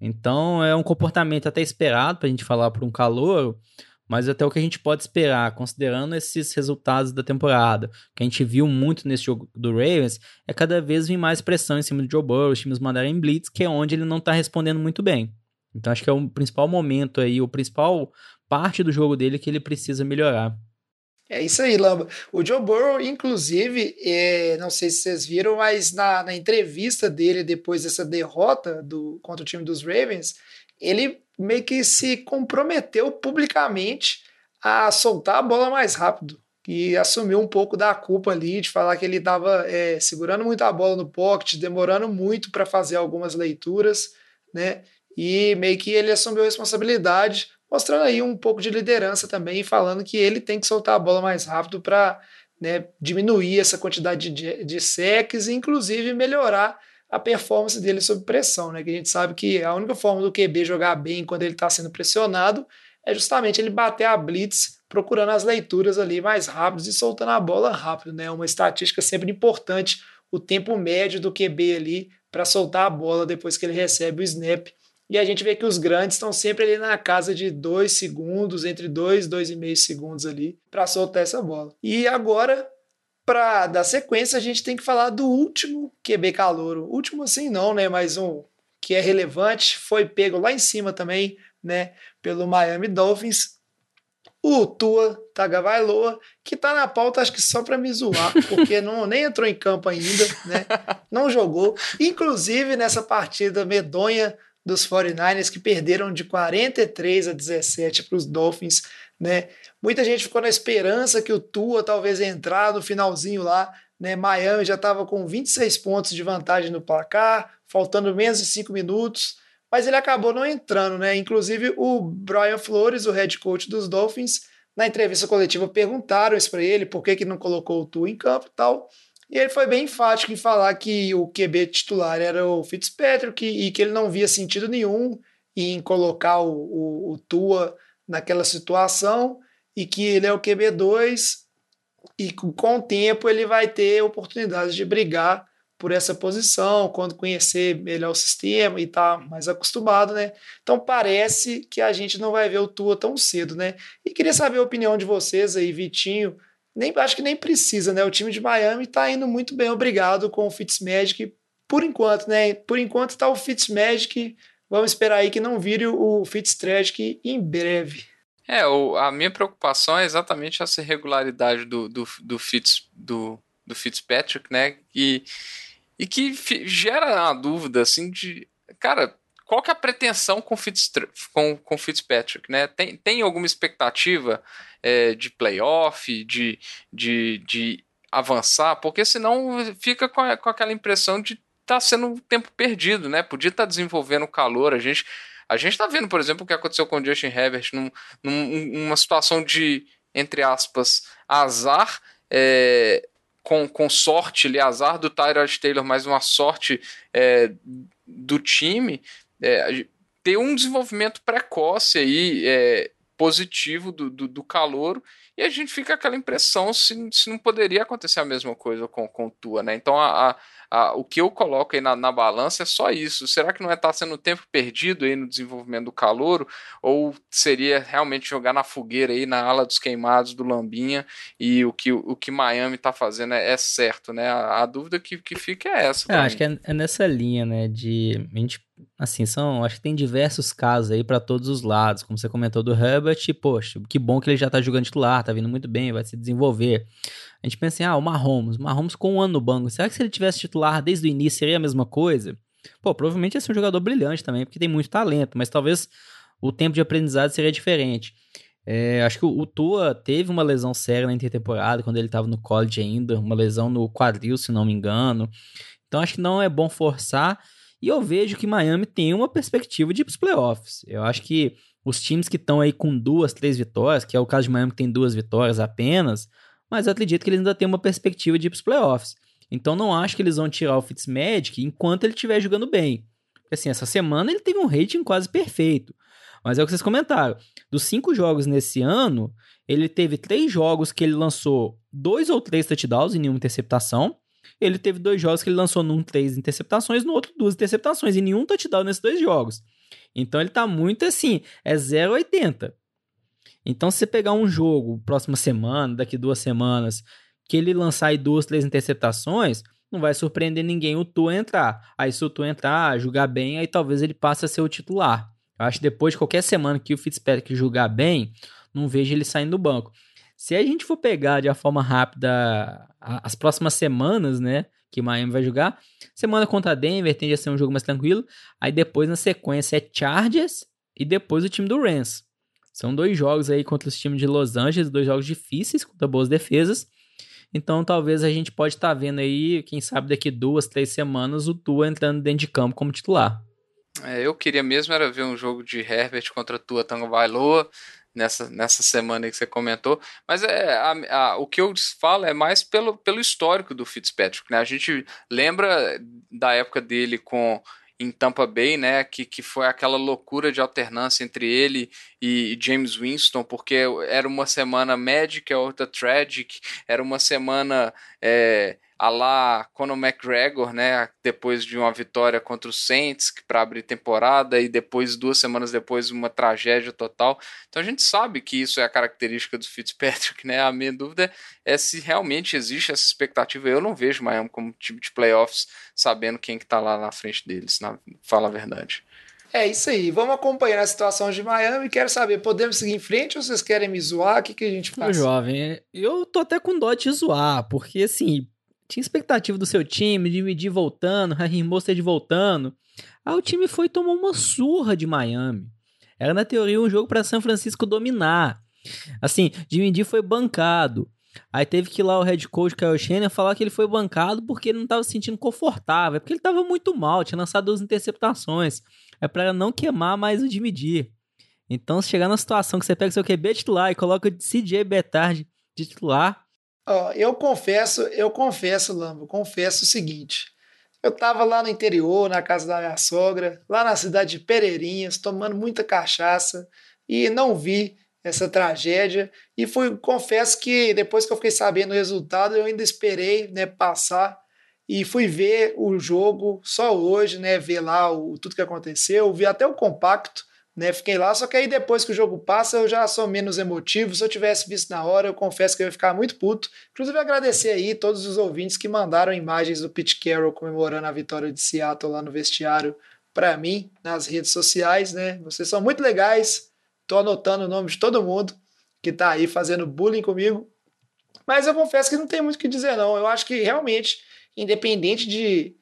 Então é um comportamento até esperado para a gente falar para um calor, mas até o que a gente pode esperar, considerando esses resultados da temporada, que a gente viu muito nesse jogo do Ravens, é cada vez vir mais pressão em cima do Joe Burrow, os times mandarem blitz, que é onde ele não está respondendo muito bem. Então acho que é o principal momento aí, o principal parte do jogo dele que ele precisa melhorar. É isso aí, Lamba. O Joe Burrow, inclusive, é, não sei se vocês viram, mas na, na entrevista dele depois dessa derrota do, contra o time dos Ravens, ele meio que se comprometeu publicamente a soltar a bola mais rápido e assumiu um pouco da culpa ali de falar que ele estava é, segurando muito a bola no pocket, demorando muito para fazer algumas leituras, né? E meio que ele assumiu a responsabilidade, mostrando aí um pouco de liderança também, falando que ele tem que soltar a bola mais rápido para né, diminuir essa quantidade de, de secs e inclusive melhorar a performance dele sob pressão, né? Que a gente sabe que a única forma do QB jogar bem quando ele está sendo pressionado é justamente ele bater a blitz procurando as leituras ali mais rápidas e soltando a bola rápido, né? Uma estatística sempre importante, o tempo médio do QB ali para soltar a bola depois que ele recebe o snap. E a gente vê que os grandes estão sempre ali na casa de dois segundos, entre dois e dois e meio segundos ali, para soltar essa bola. E agora para dar sequência, a gente tem que falar do último QB calouro. Último assim não, né? Mas um que é relevante, foi pego lá em cima também, né? Pelo Miami Dolphins. O Tua Tagovailoa, que tá na pauta acho que só para me zoar, porque não nem entrou em campo ainda, né? Não jogou. Inclusive nessa partida medonha dos 49ers que perderam de 43 a 17 para os Dolphins, né? Muita gente ficou na esperança que o Tua talvez entrar no finalzinho lá, né? Miami já estava com 26 pontos de vantagem no placar, faltando menos de 5 minutos, mas ele acabou não entrando, né? Inclusive o Brian Flores, o head coach dos Dolphins, na entrevista coletiva perguntaram isso para ele, por que, que não colocou o Tua em campo e tal. E ele foi bem enfático em falar que o QB titular era o Fitzpatrick e que ele não via sentido nenhum em colocar o, o, o Tua naquela situação e que ele é o QB2 e com o tempo ele vai ter oportunidades de brigar por essa posição, quando conhecer melhor o sistema e tá mais acostumado, né? Então parece que a gente não vai ver o Tua tão cedo, né? E queria saber a opinião de vocês aí, Vitinho, nem, acho que nem precisa, né? O time de Miami está indo muito bem, obrigado, com o Fitzmagic, por enquanto, né? Por enquanto está o Fitzmagic, vamos esperar aí que não vire o Fitztragic em breve. É, o, a minha preocupação é exatamente essa irregularidade do, do, do, Fitz, do, do Fitzpatrick, né? E, e que gera uma dúvida, assim, de... Cara, qual que é a pretensão com, Fitz, com, com Fitzpatrick, né? Tem, tem alguma expectativa é, de playoff, de, de, de avançar? Porque senão fica com, a, com aquela impressão de estar tá sendo um tempo perdido, né? Podia estar tá desenvolvendo calor, a gente... A gente está vendo, por exemplo, o que aconteceu com o Justin Herbert num, numa situação de, entre aspas, azar, é, com, com sorte ali, azar do Tyrod Taylor, mais uma sorte é, do time, é, ter um desenvolvimento precoce aí, é, positivo do, do, do calor, e a gente fica aquela impressão se, se não poderia acontecer a mesma coisa com, com Tua, né? Então a, a, o que eu coloco aí na, na balança é só isso. Será que não é estar sendo tempo perdido aí no desenvolvimento do calouro? Ou seria realmente jogar na fogueira aí, na ala dos queimados do Lambinha, e o que, o que Miami está fazendo é, é, certo, né? A, a, dúvida que, que fica é essa. É, acho que é, é nessa linha, né? De a gente assim, são, acho que tem diversos casos aí para todos os lados, como você comentou do Herbert, poxa, que bom que ele já tá jogando titular, tá vindo muito bem, vai se desenvolver. A gente pensa assim, ah, o Mahomes, Mahomes com um ano no banco, será que se ele tivesse titular desde o início seria a mesma coisa? Pô, provavelmente ia ser um jogador brilhante também, porque tem muito talento, mas talvez o tempo de aprendizado seria diferente. É, acho que o, o Tua teve uma lesão séria na intertemporada, quando ele estava no college ainda, uma lesão no quadril, se não me engano. Então acho que não é bom forçar, e eu vejo que Miami tem uma perspectiva de playoffs. Eu acho que os times que estão aí com duas, três vitórias, que é o caso de Miami que tem duas vitórias apenas, mas eu acredito que eles ainda têm uma perspectiva de ir para os playoffs. Então não acho que eles vão tirar o Fitzmagic enquanto ele estiver jogando bem. Assim, essa semana ele teve um rating quase perfeito. Mas é o que vocês comentaram. Dos cinco jogos nesse ano, ele teve três jogos que ele lançou dois ou três touchdowns e nenhuma interceptação. Ele teve dois jogos que ele lançou num três interceptações, no outro duas interceptações, e nenhum touchdown nesses dois jogos. Então ele tá muito assim, é 0,80. Então, se você pegar um jogo próxima semana, daqui duas semanas, que ele lançar aí duas, três interceptações, não vai surpreender ninguém o Tu entrar. Aí, se o Tu entrar, jogar bem, aí talvez ele passe a ser o titular. Eu acho que depois de qualquer semana que o Fitzpatrick jogar bem, não vejo ele saindo do banco. Se a gente for pegar de uma forma rápida as próximas semanas, né? Que Miami vai jogar. Semana contra Denver tende a ser um jogo mais tranquilo. Aí depois, na sequência, é Chargers e depois o time do Rams. São dois jogos aí contra os times de Los Angeles, dois jogos difíceis, contra boas defesas. Então talvez a gente pode estar tá vendo aí, quem sabe daqui duas, três semanas, o Tua entrando dentro de campo como titular. É, eu queria mesmo era ver um jogo de Herbert contra Tua Tango Bailoa nessa, nessa semana que você comentou. Mas é, a, a, o que eu falo é mais pelo, pelo histórico do Fitzpatrick. Né? A gente lembra da época dele com em Tampa Bay, né, que, que foi aquela loucura de alternância entre ele e James Winston, porque era uma semana Magic, a outra Tragic, era uma semana é, a lá Conor McGregor, né, depois de uma vitória contra o Saints para abrir temporada e depois duas semanas depois uma tragédia total. Então a gente sabe que isso é a característica do Fitzpatrick, né? A minha dúvida é se realmente existe essa expectativa. Eu não vejo Miami como time de playoffs, sabendo quem que tá lá na frente deles, na fala a verdade. É isso aí. Vamos acompanhar a situação de Miami. Quero saber, podemos seguir em frente ou vocês querem me zoar? O que, que a gente faz? Meu jovem, eu tô até com dó de zoar, porque assim, tinha expectativa do seu time, de medir voltando, Raheem Mostert voltando. Aí o time foi e tomou uma surra de Miami. Era, na teoria, um jogo para São Francisco dominar. Assim, Jimmy D foi bancado. Aí teve que ir lá o head coach Kyle Shanahan falar que ele foi bancado porque ele não estava se sentindo confortável. É porque ele estava muito mal, tinha lançado duas interceptações. É para não queimar mais o Jimmy D. Então, se chegar na situação que você pega seu QB titular e coloca o CJ Betard de titular, Ó, eu confesso, eu confesso, Lambo, confesso o seguinte. Eu tava lá no interior, na casa da minha sogra, lá na cidade de Pereirinhas, tomando muita cachaça e não vi essa tragédia. E fui, confesso que depois que eu fiquei sabendo o resultado, eu ainda esperei né, passar e fui ver o jogo só hoje, né? Ver lá o, tudo que aconteceu, vi até o compacto né? Fiquei lá, só que aí depois que o jogo passa eu já sou menos emotivo. Se eu tivesse visto na hora, eu confesso que eu ia ficar muito puto. Inclusive agradecer aí todos os ouvintes que mandaram imagens do Pete Carroll comemorando a vitória de Seattle lá no vestiário para mim nas redes sociais, né? Vocês são muito legais. Tô anotando o nome de todo mundo que tá aí fazendo bullying comigo. Mas eu confesso que não tem muito o que dizer não. Eu acho que realmente, independente de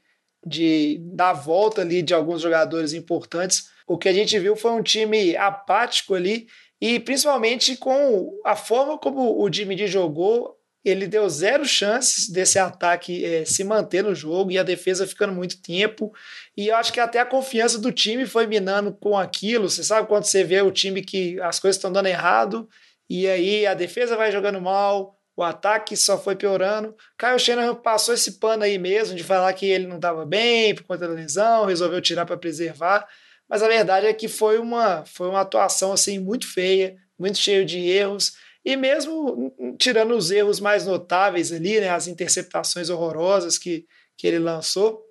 de dar volta ali de alguns jogadores importantes, o que a gente viu foi um time apático ali e principalmente com a forma como o Jimmy D jogou, ele deu zero chances desse ataque é, se manter no jogo e a defesa ficando muito tempo. E eu acho que até a confiança do time foi minando com aquilo. Você sabe quando você vê o time que as coisas estão dando errado e aí a defesa vai jogando mal, o ataque só foi piorando. Caio Shanahan passou esse pano aí mesmo de falar que ele não estava bem por conta da lesão, resolveu tirar para preservar mas a verdade é que foi uma, foi uma atuação assim muito feia, muito cheio de erros, e mesmo tirando os erros mais notáveis ali, né, as interceptações horrorosas que, que ele lançou,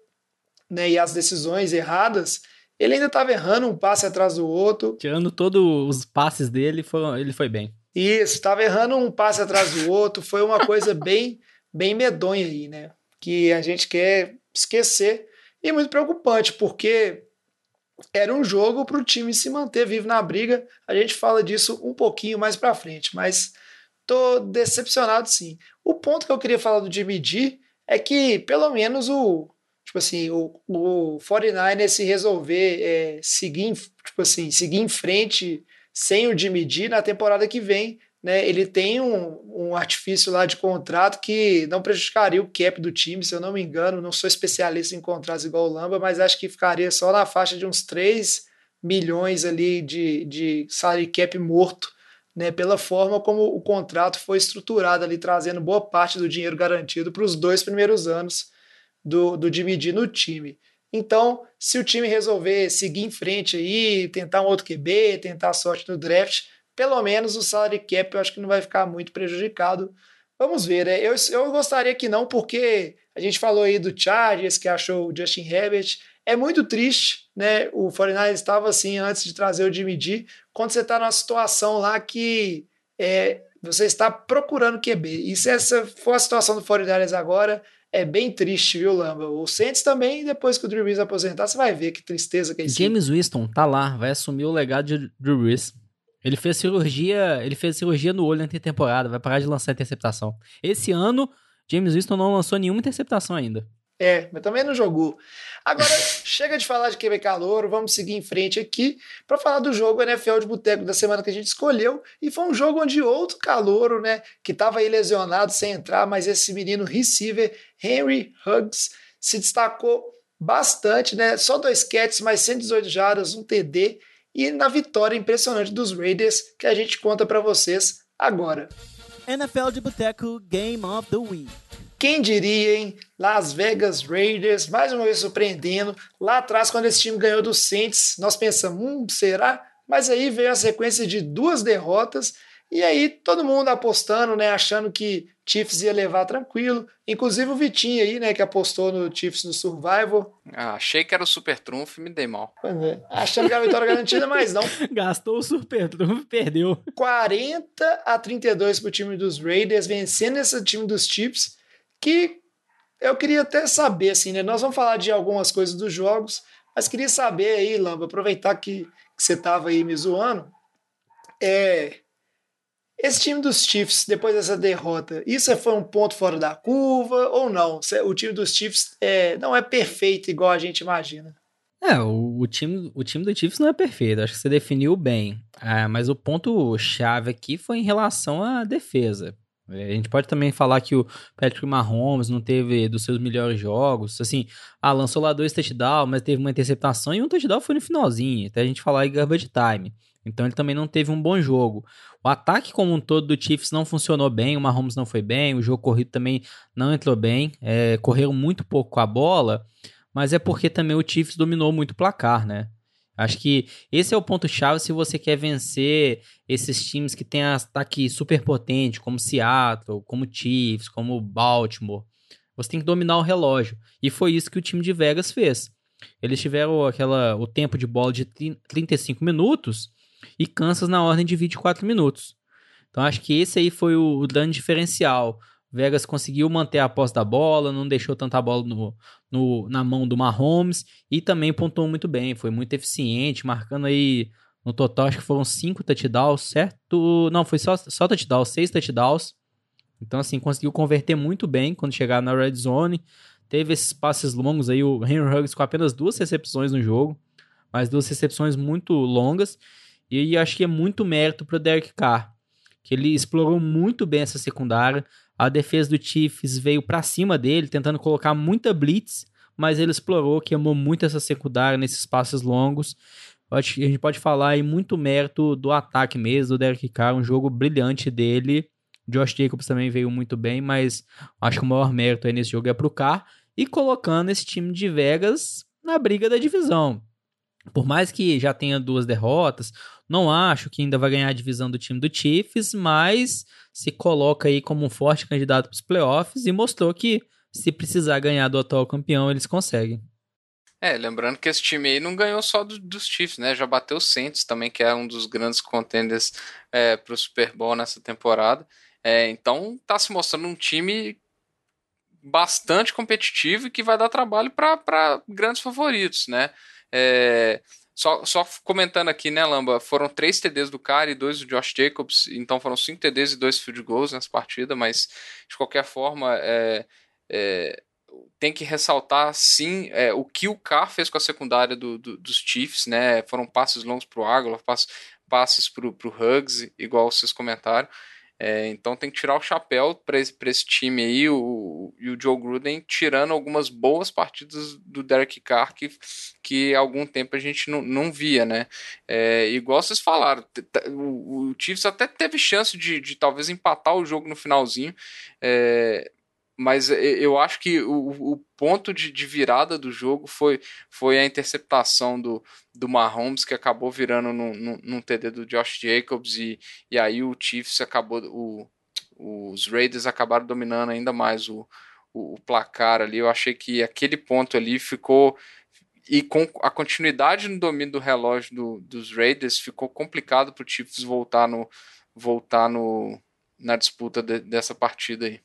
né, e as decisões erradas, ele ainda estava errando um passe atrás do outro. Tirando todos os passes dele, foi, ele foi bem. Isso, estava errando um passe atrás do outro, foi uma coisa bem, bem medonha aí, né? Que a gente quer esquecer. E muito preocupante, porque era um jogo para o time se manter vivo na briga. A gente fala disso um pouquinho mais para frente, mas tô decepcionado sim. O ponto que eu queria falar do Jimmy G é que pelo menos o tipo assim, o, o 49ers se resolver é, seguir, tipo assim, seguir em frente sem o Jimmy G na temporada que vem, né, ele tem um, um artifício lá de contrato que não prejudicaria o cap do time, se eu não me engano. Não sou especialista em contratos igual o Lamba, mas acho que ficaria só na faixa de uns 3 milhões ali de, de salary cap morto, né, pela forma como o contrato foi estruturado ali, trazendo boa parte do dinheiro garantido para os dois primeiros anos do, do dividir no time. Então, se o time resolver seguir em frente aí, tentar um outro QB, tentar sorte no draft, pelo menos o salary cap eu acho que não vai ficar muito prejudicado. Vamos ver, né? Eu, eu gostaria que não, porque a gente falou aí do Chargers, que achou o Justin Herbert. É muito triste, né? O 49 estava assim antes de trazer o Jimmy G. Quando você está numa situação lá que é, você está procurando QB. E se essa for a situação do 49 agora, é bem triste, viu, Lamba? O Saints também, depois que o Drew Brees aposentar, você vai ver que tristeza que é isso. James Winston tá lá, vai assumir o legado de Drew Brees. Ele fez cirurgia, ele fez cirurgia no olho na temporada, vai parar de lançar interceptação. Esse ano, James Winston não lançou nenhuma interceptação ainda. É, mas também não jogou. Agora, chega de falar de QB Calouro, vamos seguir em frente aqui para falar do jogo NFL de Boteco da semana que a gente escolheu. E foi um jogo onde outro calouro, né, que estava aí lesionado sem entrar, mas esse menino receiver, Henry Huggs, se destacou bastante, né? Só dois catches, mais 118 jardas, um TD e na vitória impressionante dos Raiders que a gente conta para vocês agora. NFL de Boteco Game of the Week. Quem diria, hein? Las Vegas Raiders, mais uma vez surpreendendo. Lá atrás, quando esse time ganhou do Saints, nós pensamos, hum, será? Mas aí veio a sequência de duas derrotas E aí todo mundo apostando, né, achando que Chiefs ia levar tranquilo. Inclusive o Vitinho aí, né, que apostou no Chiefs no Survival. Ah, achei que era o super trunfo e me dei mal. É, achando que era a vitória garantida, mas não. Gastou o super trunfo perdeu. 40 a 32 pro time dos Raiders, vencendo esse time dos Chiefs, que eu queria até saber, assim, né? Nós vamos falar de algumas coisas dos jogos, mas queria saber aí, Lamba, aproveitar que, que você tava aí me zoando. É, esse time dos Chiefs, depois dessa derrota, isso foi um ponto fora da curva ou não? O time dos Chiefs é, não é perfeito igual a gente imagina. É, o, o, time, o time do Chiefs não é perfeito, acho que você definiu bem. É, mas o ponto-chave aqui foi em relação à defesa. É, a gente pode também falar que o Patrick Mahomes não teve dos seus melhores jogos. Assim, ah, lançou lá dois touchdowns, mas teve uma interceptação e um touchdown foi no finalzinho. Até a gente falar em garbage time. Então ele também não teve um bom jogo. O ataque como um todo do Chiefs não funcionou bem, o Mahomes não foi bem, o jogo corrido também não entrou bem, é, correram muito pouco com a bola, mas é porque também o Chiefs dominou muito o placar, né? Acho que esse é o ponto-chave se você quer vencer esses times que têm ataque super potente, como Seattle, como Chiefs, como Baltimore. Você tem que dominar o relógio. E foi isso que o time de Vegas fez. Eles tiveram aquela, o tempo de bola de 35 minutos e Kansas na ordem de 24 minutos. Então acho que esse aí foi o, grande diferencial. Vegas conseguiu manter a posse da bola, não deixou tanta bola no, no, na mão do Mahomes e também pontuou muito bem, foi muito eficiente, marcando aí no total acho que foram cinco touchdowns, certo? Não, foi só, só touchdowns, seis touchdowns. Então assim, conseguiu converter muito bem quando chegar na red zone. Teve esses passes longos aí, o Henry Huggs com apenas duas recepções no jogo, mas duas recepções muito longas. E acho que é muito mérito para o Derek Carr, que ele explorou muito bem essa secundária. A defesa do Chiefs veio para cima dele, tentando colocar muita blitz, mas ele explorou, queimou muito essa secundária nesses passes longos. Acho que a gente pode falar aí muito mérito do ataque mesmo, do Derek Carr, um jogo brilhante dele. Josh Jacobs também veio muito bem, mas acho que o maior mérito aí nesse jogo é pro Carr. E colocando esse time de Vegas na briga da divisão. Por mais que já tenha duas derrotas, não acho que ainda vai ganhar a divisão do time do Chiefs, mas se coloca aí como um forte candidato para os playoffs e mostrou que se precisar ganhar do atual campeão, eles conseguem. É, lembrando que esse time aí não ganhou só do, dos Chiefs, né? Já bateu o Saints também, que é um dos grandes contenders é, para o Super Bowl nessa temporada. É, então tá se mostrando um time bastante competitivo e que vai dar trabalho para grandes favoritos, né? É, só, só comentando aqui, né, Lamba? Foram três TDs do cara e dois do Josh Jacobs, então foram cinco TDs e dois field goals nessa partida, mas de qualquer forma, é, é, tem que ressaltar sim é, o que o Carr fez com a secundária do, do, dos Chiefs, né? Foram passes longos para o Aguilar, passes, passes para o Hugs, igual vocês comentaram. É, então tem que tirar o chapéu para esse, esse time aí, o, e o Joe Gruden tirando algumas boas partidas do Derek Carr que, que há algum tempo a gente não, não via, né? É, igual vocês falaram, o, o Chiefs até teve chance de, de talvez empatar o jogo no finalzinho, é, mas eu acho que o, o ponto de, de, virada do jogo foi, foi a interceptação do, do Mahomes, que acabou virando num, num, num TD do Josh Jacobs, e, e aí o Chiefs acabou, o, os Raiders acabaram dominando ainda mais o, o, o placar ali. Eu achei que aquele ponto ali ficou. E com a continuidade no domínio do relógio do, dos Raiders, ficou complicado para o Chiefs voltar, no, voltar no, na disputa de, dessa partida aí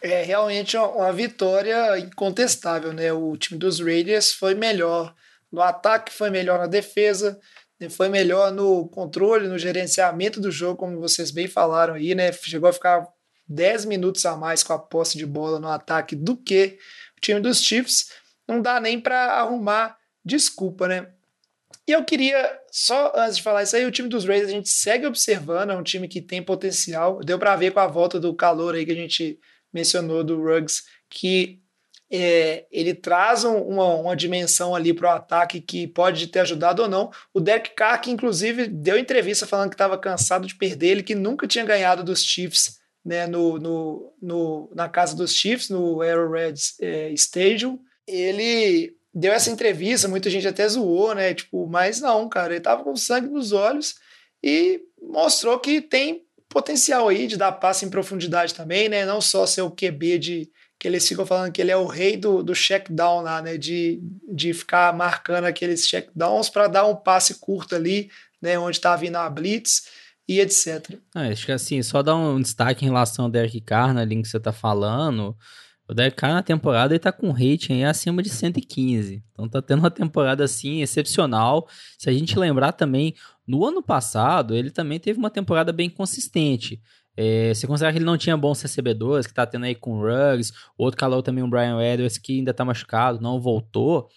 é realmente uma vitória incontestável, né? O time dos Raiders foi melhor no ataque, foi melhor na defesa, né? foi melhor no controle, no gerenciamento do jogo, como vocês bem falaram aí, né? Chegou a ficar 10 minutos a mais com a posse de bola no ataque do que o time dos Chiefs. Não dá nem para arrumar desculpa, né? E eu queria, só antes de falar isso aí, o time dos Raiders a gente segue observando, é um time que tem potencial. Deu para ver com a volta do calor aí que a gente mencionou do Ruggs, que é, ele traz uma, uma dimensão ali para o ataque que pode ter ajudado ou não. O Derek Carr, que inclusive deu entrevista falando que estava cansado de perder, ele que nunca tinha ganhado dos Chiefs né, no, no, no na casa dos Chiefs, no Arrowhead é, Stadium. Ele deu essa entrevista, muita gente até zoou, né? Tipo, mas não, cara, ele tava com sangue nos olhos e mostrou que tem potencial aí de dar passe em profundidade também, né? Não só ser o QB de que eles ficam falando que ele é o rei do, do check down lá, né? De, de ficar marcando aqueles check downs para dar um passe curto ali, né? Onde tá vindo a blitz e etc. Ah, acho que assim, só dar um destaque em relação ao Derek Carr na linha que você tá falando. O Derek Carr na temporada ele tá com rating aí acima de 115. Então tá tendo uma temporada assim excepcional. Se a gente lembrar também, no ano passado ele também teve uma temporada bem consistente. É, você considera que ele não tinha bons recebedores, que tá tendo aí com o Ruggs, outro calor também, o Brian Edwards, que ainda tá machucado, não voltou.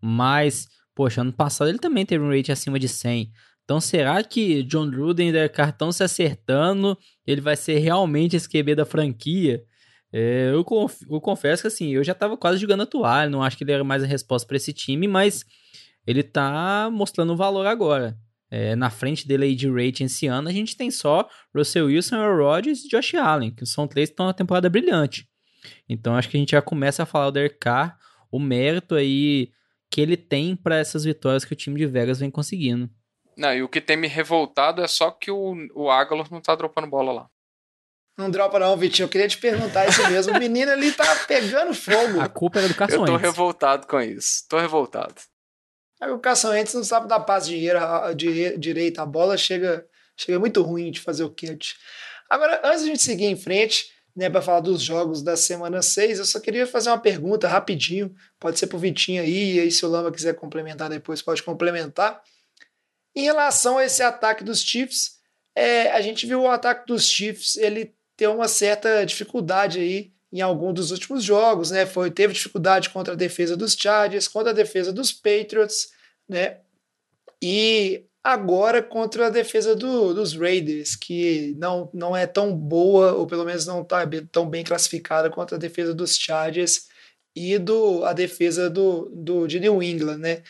Mas, poxa, ano passado ele também teve um rating acima de 100. Então, será que John Gruden Carr estão se acertando? Ele vai ser realmente esse QB da franquia? É, eu, conf, eu, confesso que assim, eu já tava quase jogando a toalha, não acho que ele era mais a resposta para esse time, mas ele tá mostrando o valor agora. É, na frente dele aí de rating esse ano, a gente tem só Russell Wilson, Aaron Rodgers e Josh Allen, que são três que estão na temporada brilhante. Então acho que a gente já começa a falar do Derek Carr, o mérito aí que ele tem para essas vitórias que o time de Vegas vem conseguindo. Não, e o que tem me revoltado é só que o, o Agalor não tá dropando bola lá. Não dropa não, Vitinho. Eu queria te perguntar isso mesmo. O menino ali tá pegando fogo. A culpa era do Carson Eu tô revoltado com isso. Tô revoltado. O Carson Wentz não sabe dar passe de direita. A bola chega, chega muito ruim de fazer o catch. Agora, antes de a gente seguir em frente, né, para falar dos jogos da semana 6, eu só queria fazer uma pergunta rapidinho. Pode ser pro Vitinho aí, e aí se o Lama quiser complementar depois, pode complementar. Em relação a esse ataque dos Chiefs, é, a gente viu o ataque dos Chiefs ele ter uma certa dificuldade aí em algum dos últimos jogos, né? Foi, teve dificuldade contra a defesa dos Chargers, contra a defesa dos Patriots, né? E agora contra a defesa do, dos Raiders, que não, não é tão boa, ou pelo menos não está tão bem classificada contra a defesa dos Chargers e do, a defesa do, do, de New England, né?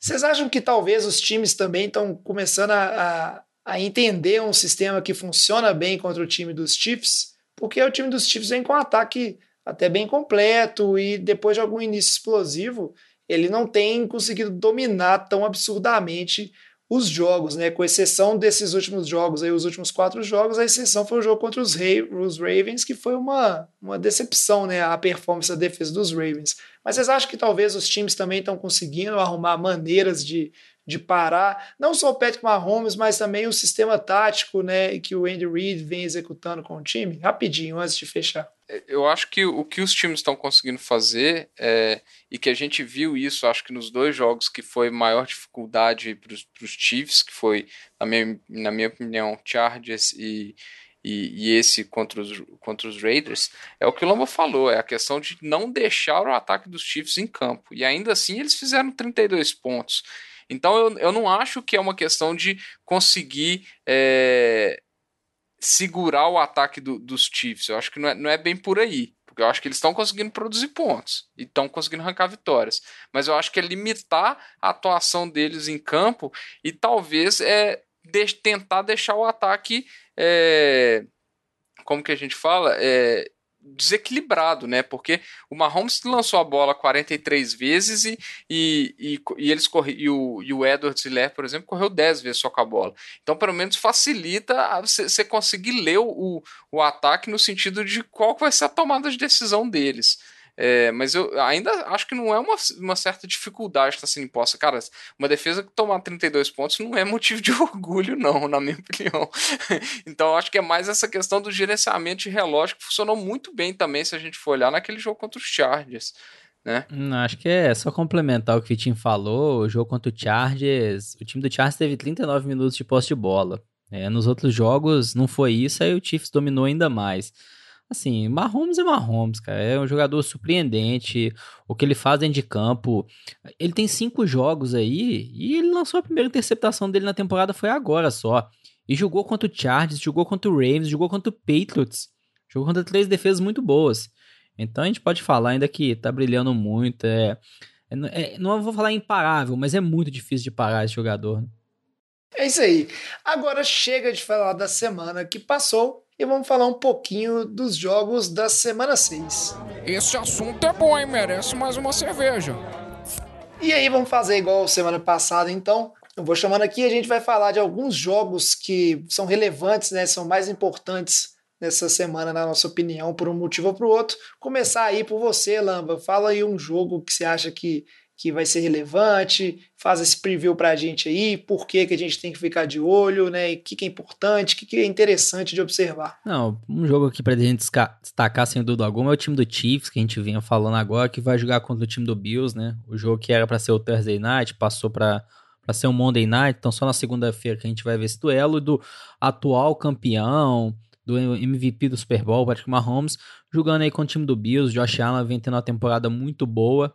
Vocês acham que talvez os times também estão começando a, a, a, entender um sistema que funciona bem contra o time dos Chiefs? Porque o time dos Chiefs vem com um ataque até bem completo e depois de algum início explosivo, ele não tem conseguido dominar tão absurdamente os jogos, né? Com exceção desses últimos jogos, aí, os últimos quatro jogos, a exceção foi o jogo contra os, Ravens, que foi uma, uma decepção, né? A performance da defesa dos Ravens. Mas vocês acham que talvez os times também estão conseguindo arrumar maneiras de, de parar, não só o Patrick Mahomes, mas também o sistema tático, né? Que o Andy Reid vem executando com o time? Rapidinho, antes de fechar eu acho que o que os times estão conseguindo fazer é, e que a gente viu isso, acho que nos dois jogos que foi maior dificuldade para os Chiefs, que foi, na minha, na minha opinião, Chargers e, e, e, esse contra os, contra os Raiders, é o que o Lomba falou, é a questão de não deixar o ataque dos Chiefs em campo. E ainda assim eles fizeram 32 pontos. Então eu, eu não acho que é uma questão de conseguir. É, segurar o ataque do, dos Chiefs. Eu acho que não é, não é bem por aí. Porque eu acho que eles estão conseguindo produzir pontos e estão conseguindo arrancar vitórias. Mas eu acho que é limitar a atuação deles em campo e talvez é de, tentar deixar o ataque. É, como que a gente fala? É, desequilibrado, né? Porque o Mahomes lançou a bola 43 vezes e, e, e, e eles corri, e, o, e o Edwards Hiller, por exemplo, correu 10 vezes só com a bola. Então, pelo menos facilita você conseguir ler o, o ataque no sentido de qual vai ser a tomada de decisão deles. É, mas eu ainda acho que não é uma, uma certa dificuldade que está sendo imposta. Cara, uma defesa que tomar 32 pontos não é motivo de orgulho, não, na minha opinião. então acho que é mais essa questão do gerenciamento de relógio que funcionou muito bem também, se a gente for olhar naquele jogo contra os Chargers. Né? Não, acho que é só complementar o que o Vitinho falou. O jogo contra o Chargers, o time do Chargers teve 39 minutos de posse de bola. É, nos outros jogos não foi isso, aí o Chiefs dominou ainda mais. Assim, Mahomes é Mahomes, cara. É um jogador surpreendente. O que ele faz dentro de campo. Ele tem cinco jogos aí e ele lançou a primeira interceptação dele na temporada foi agora só. E jogou contra o Chargers, jogou contra o Ravens, jogou contra o Patriots. Jogou contra três defesas muito boas. Então a gente pode falar ainda que tá brilhando muito. É, é, é não vou falar imparável, mas é muito difícil de parar esse jogador. É isso aí. Agora chega de falar da semana que passou e vamos falar um pouquinho dos jogos da semana 6. Esse assunto é bom, hein? Merece mais uma cerveja. E aí, vamos fazer igual semana passada, então. Eu vou chamando aqui, a gente vai falar de alguns jogos que são relevantes, né? São mais importantes nessa semana, na nossa opinião, por um motivo ou por outro. Começar aí por você, Lamba. Fala aí um jogo que você acha que, que vai ser relevante, faz esse preview pra gente aí, por que, que a gente tem que ficar de olho, né? O que, que é importante, o que, que é interessante de observar. Não, um jogo aqui pra gente destacar sem dúvida alguma é o time do Chiefs, que a gente vinha falando agora, que vai jogar contra o time do Bills, né? O jogo que era para ser o Thursday Night, passou para para ser um Monday Night, então só na segunda-feira que a gente vai ver esse duelo do atual campeão, do MVP do Super Bowl, Patrick Mahomes, jogando aí com o time do Bills. Josh Allen vem tendo uma temporada muito boa.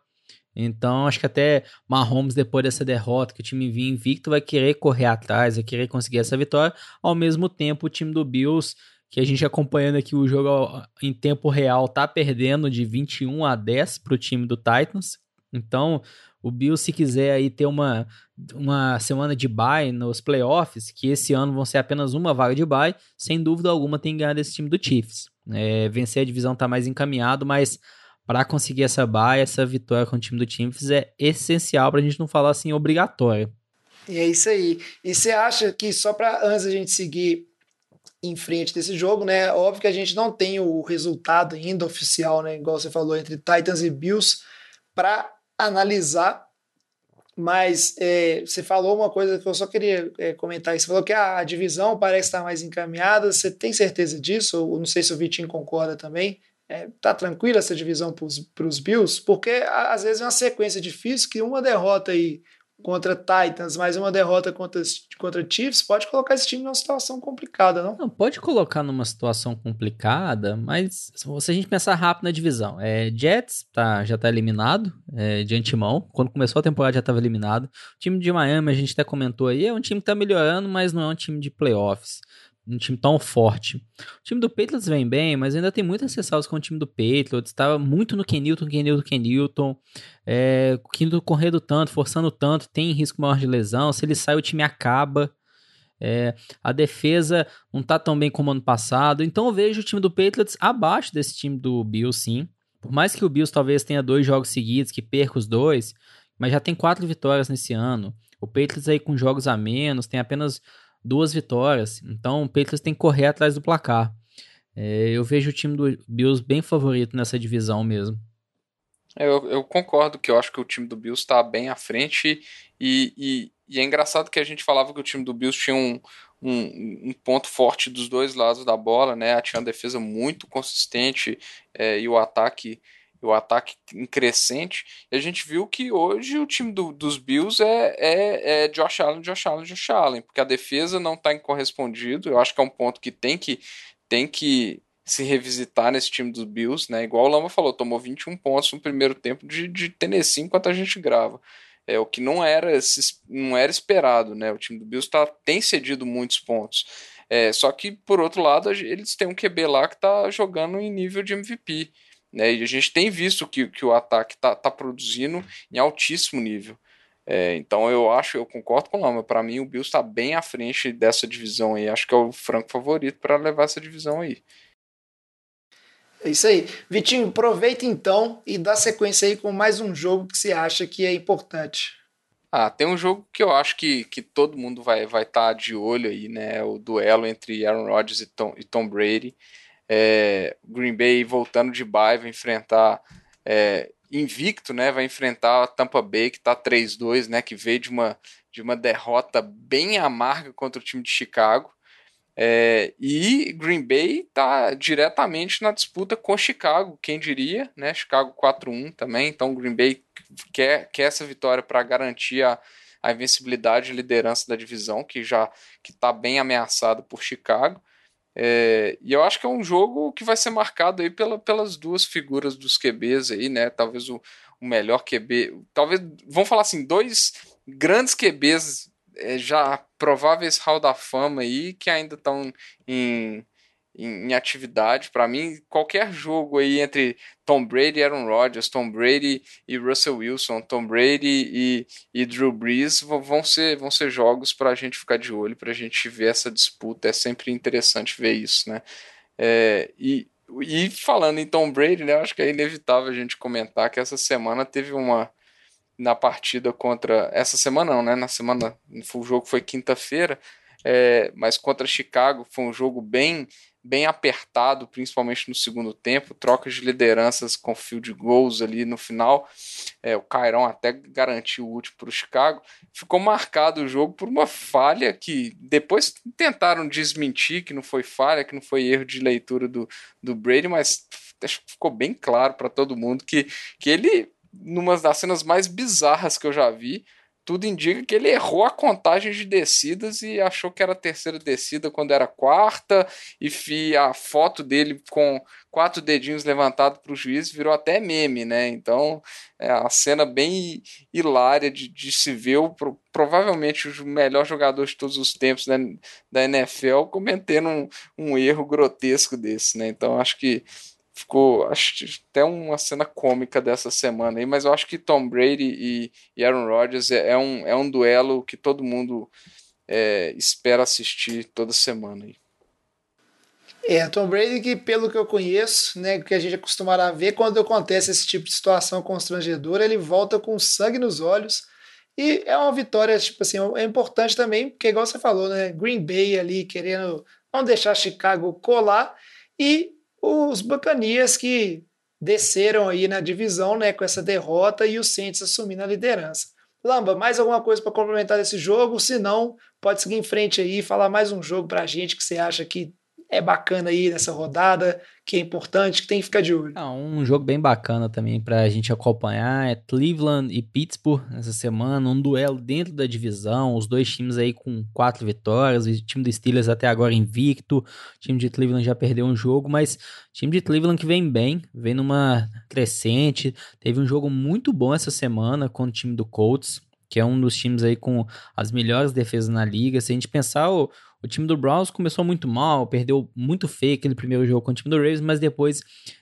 Então, acho que até Mahomes, depois dessa derrota, que o time vinha invicto, vai querer correr atrás, vai querer conseguir essa vitória. Ao mesmo tempo, o time do Bills, que a gente acompanhando aqui o jogo em tempo real, tá perdendo de 21 a 10 para o time do Titans. Então, o Bills, se quiser aí ter uma, uma semana de bye nos playoffs, que esse ano vão ser apenas uma vaga de bye, sem dúvida alguma tem que ganhar desse time do Chiefs. É, vencer a divisão tá mais encaminhado, mas para conseguir essa bye, essa vitória com o time do Chiefs é essencial para a gente não falar assim obrigatória. E é isso aí. E você acha que só para antes a gente seguir em frente desse jogo, né? Óbvio que a gente não tem o resultado ainda oficial, né? Igual você falou entre Titans e Bills para analisar, mas é, você falou uma coisa que eu só queria é, comentar. Você falou que a, divisão parece estar mais encaminhada. Você tem certeza disso? Eu não sei se o Vitinho concorda também. É, tá tranquila essa divisão para os Bills? Porque às vezes é uma sequência difícil que uma derrota aí contra Titans, mais uma derrota contra, contra Chiefs, pode colocar esse time numa situação complicada, não? Não, pode colocar numa situação complicada, mas se a gente pensar rápido na divisão, é, Jets tá, já tá eliminado é, de antemão, quando começou a temporada já estava eliminado. O time de Miami, a gente até comentou aí, é um time que tá melhorando, mas não é um time de playoffs um time tão forte. O time do Patriots vem bem, mas ainda tem muitas ressalvas com o time do Patriots. Estava muito no Kenilton, Kenilton, Kenilton. É, o Kenilton correndo tanto, forçando tanto, tem risco maior de lesão. Se ele sai, o time acaba. É, a defesa não está tão bem como ano passado. Então eu vejo o time do Patriots abaixo desse time do Bills, sim. Por mais que o Bills talvez tenha dois jogos seguidos, que perca os dois, mas já tem quatro vitórias nesse ano. O Patriots aí com jogos a menos, tem apenas duas vitórias. Então o Patriots tem que correr atrás do placar. É, eu vejo o time do Bills bem favorito nessa divisão mesmo. É, eu, eu, concordo que eu acho que o time do Bills está bem à frente e, e, e, é engraçado que a gente falava que o time do Bills tinha um, um, um ponto forte dos dois lados da bola, né? Tinha uma defesa muito consistente é, e o ataque o ataque em crescente. E a gente viu que hoje o time do, dos Bills é, é, é Josh Allen, Josh Allen, Josh Allen, porque a defesa não está correspondido. Eu acho que é um ponto que tem que, tem que se revisitar nesse time dos Bills, né? Igual o Lama falou, tomou 21 pontos no primeiro tempo de, de Tennessee enquanto a gente grava. É o que não era, não era esperado, né? O time do Bills tá, tem cedido muitos pontos. É, só que, por outro lado, eles têm um QB lá que tá jogando em nível de MVP. Né? E a gente tem visto que, que o ataque está tá produzindo em altíssimo nível. É, então eu acho, eu concordo com o Lama. Para mim, o Bills está bem à frente dessa divisão aí. Acho que é o franco favorito para levar essa divisão aí. É isso aí. Vitinho, aproveita então e dá sequência aí com mais um jogo que você acha que é importante. Ah, tem um jogo que eu acho que, que todo mundo vai estar vai tá de olho aí, né? O duelo entre Aaron Rodgers e Tom, e Tom Brady. É, Green Bay voltando de bye vai enfrentar é, invicto, né? Vai enfrentar a Tampa Bay que está 3-2, né? Que veio de uma, de uma derrota bem amarga contra o time de Chicago. É, e Green Bay está diretamente na disputa com Chicago, quem diria, né? Chicago 4-1 também, então Green Bay quer, quer essa vitória para garantir a, a invencibilidade e liderança da divisão, que já está bem ameaçado por Chicago. É, e eu acho que é um jogo que vai ser marcado aí pela, pelas duas figuras dos QBs aí, né? Talvez o, o melhor QB. Talvez, vamos falar assim, dois grandes QBs é, já prováveis Hall da Fama aí, que ainda estão em, em, em atividade. Para mim, qualquer jogo aí entre Tom Brady e Aaron Rodgers, Tom Brady e Russell Wilson, Tom Brady e, e Drew Brees vão ser, vão ser jogos para a gente ficar de olho, para a gente ver essa disputa. É sempre interessante ver isso, né? É, e, e falando em Tom Brady, né, acho que é inevitável a gente comentar que essa semana teve uma na partida contra. Essa semana não, né? Na semana. O jogo foi quinta-feira. É, mas contra Chicago foi um jogo bem bem apertado, principalmente no segundo tempo, trocas de lideranças com field goals ali no final. É, o Cairão até garantiu o último para o Chicago. Ficou marcado o jogo por uma falha que depois tentaram desmentir que não foi falha, que não foi erro de leitura do, do Brady, mas acho que ficou bem claro para todo mundo que, que ele, numa das cenas mais bizarras que eu já vi, tudo indica que ele errou a contagem de descidas e achou que era a terceira descida quando era quarta, e a foto dele com quatro dedinhos levantados para o juiz virou até meme, né? Então é uma cena bem hilária de, de se ver o, provavelmente o melhor jogador de todos os tempos da, da NFL cometendo um, um erro grotesco desse, né? Então acho que ficou acho, até uma cena cômica dessa semana aí, mas eu acho que Tom Brady e, e Aaron Rodgers é, é, um, é um duelo que todo mundo é, espera assistir toda semana aí. É, Tom Brady que pelo que eu conheço, né, que a gente é acostumado a ver, quando acontece esse tipo de situação constrangedora, ele volta com sangue nos olhos, e é uma vitória, tipo assim, é importante também, porque igual você falou, né, Green Bay ali querendo não deixar Chicago colar, e os Bacanias que desceram aí na divisão né, com essa derrota e o Saints assumindo a liderança. Lamba, mais alguma coisa para complementar desse jogo? Se não, pode seguir em frente aí e falar mais um jogo para a gente que você acha que é bacana aí nessa rodada, que é importante, que tem que ficar de olho. Ah, um jogo bem bacana também para a gente acompanhar é Cleveland e Pittsburgh essa semana, um duelo dentro da divisão, os dois times aí com quatro vitórias, o time do Steelers até agora invicto, o time de Cleveland já perdeu um jogo, mas o time de Cleveland que vem bem, vem numa crescente, teve um jogo muito bom essa semana com o time do Colts, que é um dos times aí com as melhores defesas na liga. Se a gente pensar, o, o time do Browns começou muito mal, perdeu muito feio aquele primeiro jogo com o time do Ravens, mas depois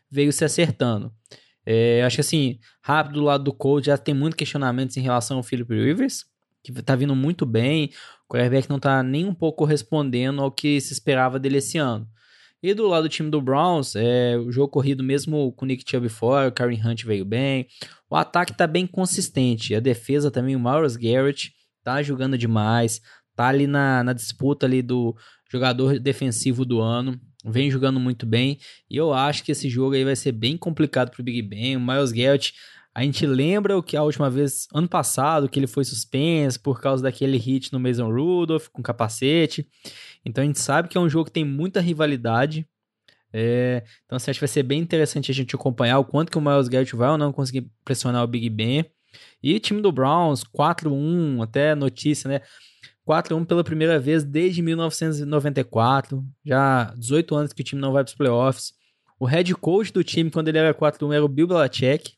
veio se acertando. É, acho que assim, rápido do lado do Cold já tem muito questionamentos em relação ao Philip Rivers, que tá vindo muito bem. O quarterback não tá nem um pouco correspondendo ao que se esperava dele esse ano. E do lado do time do Browns, é, o jogo corrido mesmo com o Nick Chubb fora, o Karen Hunt veio bem. O ataque tá bem consistente. A defesa também, o Maurice Garrett tá jogando demais tá ali na, na disputa ali do jogador defensivo do ano, vem jogando muito bem, e eu acho que esse jogo aí vai ser bem complicado pro Big Ben, o Miles Garrett, a gente lembra o que a última vez, ano passado, que ele foi suspenso por causa daquele hit no Mason Rudolph com capacete, então a gente sabe que é um jogo que tem muita rivalidade, é, então assim, acho que vai ser bem interessante a gente acompanhar o quanto que o Miles Garrett vai ou não conseguir pressionar o Big Ben, e time do Browns, 4-1, até notícia, né? 4-1 pela primeira vez desde 1994. Já 18 anos que o time não vai para os playoffs. O head coach do time, quando ele era 4-1, era o Bill Belichick.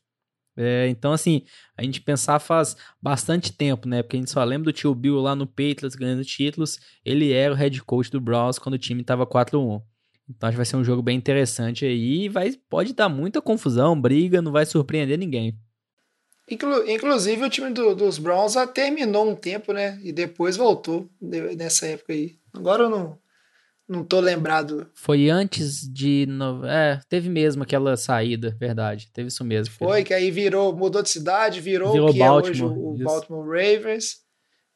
É, então, assim, a gente pensar faz bastante tempo, né? Porque a gente só lembra do tio Bill lá no Patriots ganhando títulos. Ele era o head coach do Browns quando o time estava 4-1. Então, acho que vai ser um jogo bem interessante aí. Vai, pode dar muita confusão, briga, não vai surpreender ninguém. Inclu inclusive o time do, dos Browns já terminou um tempo, né? E depois voltou nessa época aí. Agora eu não, não tô lembrado. Foi antes de. No... É, teve mesmo aquela saída, verdade. Teve isso mesmo. Foi, que aí virou, mudou de cidade, virou, virou o que Baltimore, é hoje o, o Baltimore Ravens.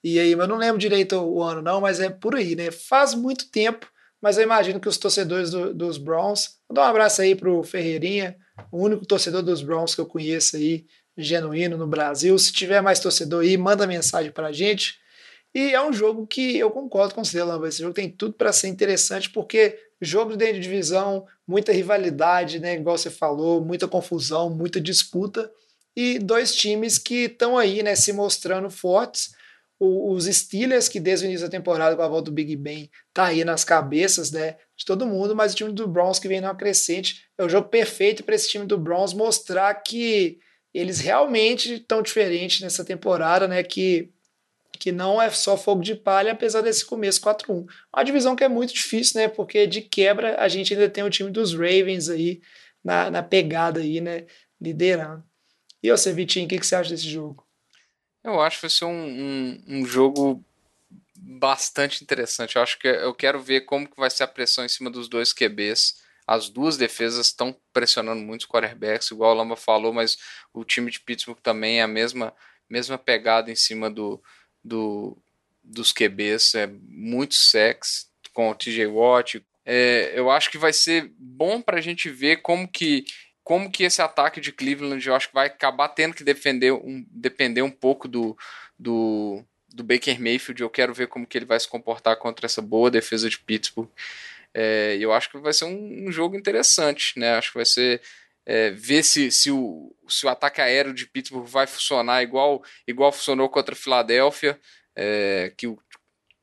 E aí, eu não lembro direito o ano, não, mas é por aí, né? Faz muito tempo, mas eu imagino que os torcedores do, dos Browns. Vou dar um abraço aí pro Ferreirinha, o único torcedor dos Browns que eu conheço aí genuíno no Brasil. Se tiver mais torcedor aí, manda mensagem para a gente. E é um jogo que eu concordo com você, Lamba. Esse jogo tem tudo para ser interessante, porque jogo dentro de divisão, muita rivalidade, né? Igual você falou, muita confusão, muita disputa. E dois times que estão aí, né, se mostrando fortes. os Steelers, que desde o início da temporada, com a volta do Big Ben, tá aí nas cabeças, né? De todo mundo, mas o time do Browns que vem numa crescente. É o jogo perfeito para esse time do Browns mostrar que eles realmente estão diferentes nessa temporada, né? Que, que não é só fogo de palha, apesar desse começo 4-1. Uma divisão que é muito difícil, né? Porque de quebra a gente ainda tem o time dos Ravens aí na, na pegada aí, né? Liderando. E você, Vitinho, o que, que você acha desse jogo? Eu acho que vai ser um, um, um, jogo bastante interessante. Eu acho que eu quero ver como que vai ser a pressão em cima dos dois QBs. As duas defesas estão pressionando muito os quarterbacks, igual o Lamba falou, mas o time de Pittsburgh também é a mesma mesma pegada em cima do, do dos QBs, é muito sex com o TJ Watt. É, eu acho que vai ser bom para a gente ver como que como que esse ataque de Cleveland eu acho que vai acabar tendo que defender um, depender um pouco do, do, do Baker Mayfield. Eu quero ver como que ele vai se comportar contra essa boa defesa de Pittsburgh. É, eu acho que vai ser um, um, jogo interessante, né? Acho que vai ser é, ver se, se, o, se o ataque aéreo de Pittsburgh vai funcionar igual, igual funcionou contra a Filadélfia, é, que o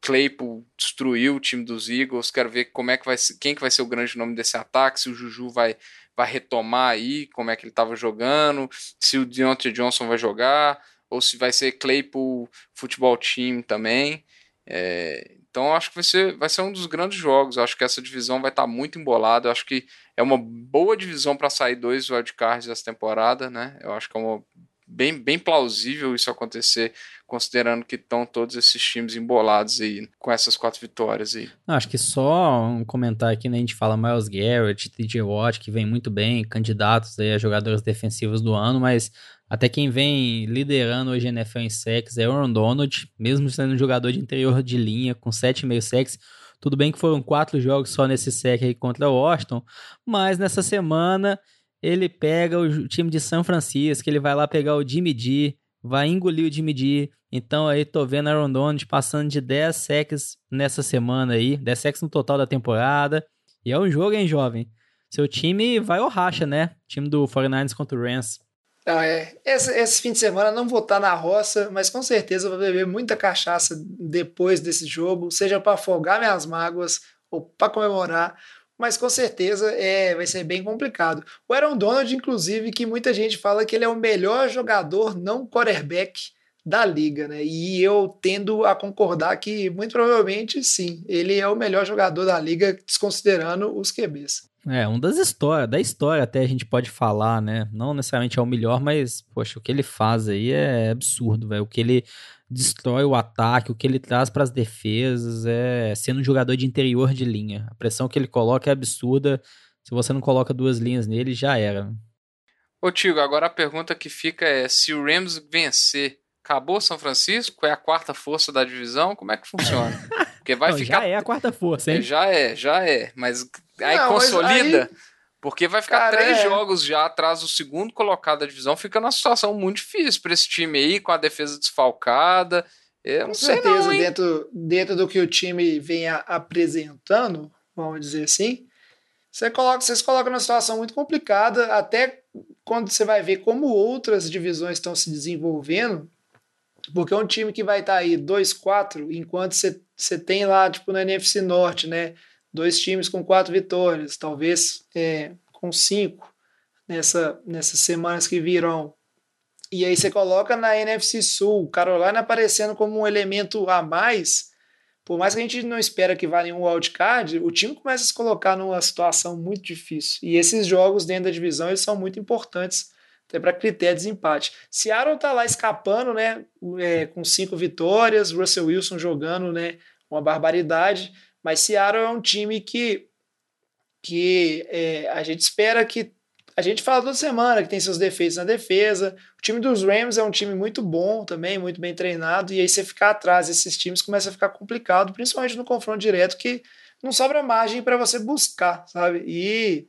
Claypool destruiu o time dos Eagles. Quero ver como é que vai ser, quem que vai ser o grande nome desse ataque, se o Juju vai, vai retomar aí, como é que ele estava jogando, se o Deontay Johnson vai jogar, ou se vai ser Claypool Futebol Team também. É, então acho que vai ser, vai ser um dos grandes jogos. acho que essa divisão vai estar tá muito embolada. acho que é uma boa divisão para sair dois wildcards essa temporada, né? Eu acho que é uma, bem, bem plausível isso acontecer, considerando que estão todos esses times embolados aí com essas quatro vitórias aí. Acho que só um comentário aqui, né? A gente fala Miles Garrett, TJ Watt, que vem muito bem, candidatos aí a jogadores defensivos do ano, mas até quem vem liderando hoje a NFL em sacks é Aaron Donald, mesmo sendo um jogador de interior de linha, com 7,5 sacks. Tudo bem que foram quatro jogos só nesse sec aí contra o Washington, mas nessa semana ele pega o time de São Francisco, ele vai lá pegar o Jimmy G, vai engolir o Jimmy G. Então aí tô vendo Aaron Donald passando de 10 sacks nessa semana aí, 10 sacks no total da temporada. E é um jogo, hein, jovem? Seu time vai ao racha, né? time do 49ers contra o Rams. Não, é. Esse, esse, fim de semana não vou estar na roça, mas com certeza vou beber muita cachaça depois desse jogo, seja para afogar minhas mágoas ou para comemorar, mas com certeza é, vai ser bem complicado. O Aaron Donald, inclusive, que muita gente fala que ele é o melhor jogador não quarterback da liga, né? E eu tendo a concordar que muito provavelmente sim, ele é o melhor jogador da liga, desconsiderando os QBs. É, um das histórias, da história até a gente pode falar, né? Não necessariamente é o melhor, mas, poxa, o que ele faz aí é absurdo, velho. O que ele destrói o ataque, o que ele traz para as defesas, é sendo um jogador de interior de linha. A pressão que ele coloca é absurda. Se você não coloca duas linhas nele, já era. Ô, Tigo, agora a pergunta que fica é: se o Rams vencer, acabou São Francisco? É a quarta força da divisão? Como é que funciona? Porque vai não, ficar. Já é a quarta força, hein? Já é, já é. Mas aí não, consolida. Aí... Porque vai ficar Cara, três é. jogos já atrás do segundo colocado da divisão. Fica numa situação muito difícil para esse time aí, com a defesa desfalcada. Eu com certeza, não, dentro, dentro do que o time vem apresentando, vamos dizer assim, você coloca, vocês colocam numa situação muito complicada, até quando você vai ver como outras divisões estão se desenvolvendo, porque é um time que vai estar tá aí 2-4, enquanto você, você tem lá, tipo, no NFC Norte, né? Dois times com quatro vitórias, talvez é, com cinco nessa, nessas semanas que virão. E aí você coloca na NFC Sul, Carolina aparecendo como um elemento a mais. Por mais que a gente não espera que vá nenhum wildcard, o time começa a se colocar numa situação muito difícil. E esses jogos dentro da divisão eles são muito importantes até para critério de desempate. Seattle tá lá escapando, né, é, com cinco vitórias, Russell Wilson jogando, né, uma barbaridade, mas Seattle é um time que, que é, a gente espera que a gente fala toda semana que tem seus defeitos na defesa. O time dos Rams é um time muito bom também, muito bem treinado, e aí você ficar atrás desses times começa a ficar complicado, principalmente no confronto direto, que não sobra margem para você buscar, sabe? E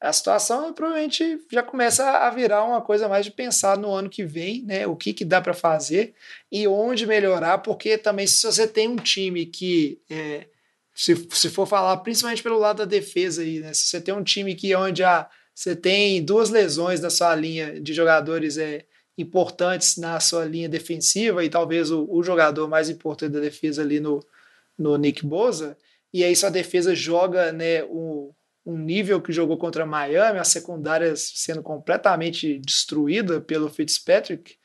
a situação provavelmente já começa a virar uma coisa mais de pensar no ano que vem, né? O que, que dá para fazer e onde melhorar, porque também se você tem um time que é, se, se for falar principalmente pelo lado da defesa aí, né? Se você tem um time que onde a, você tem duas lesões na sua linha de jogadores é, importantes na sua linha defensiva e talvez o, o jogador mais importante da defesa ali no, no Nick Boza, e aí sua defesa joga né, o, um nível que jogou contra Miami, a secundária sendo completamente destruída pelo Fitzpatrick,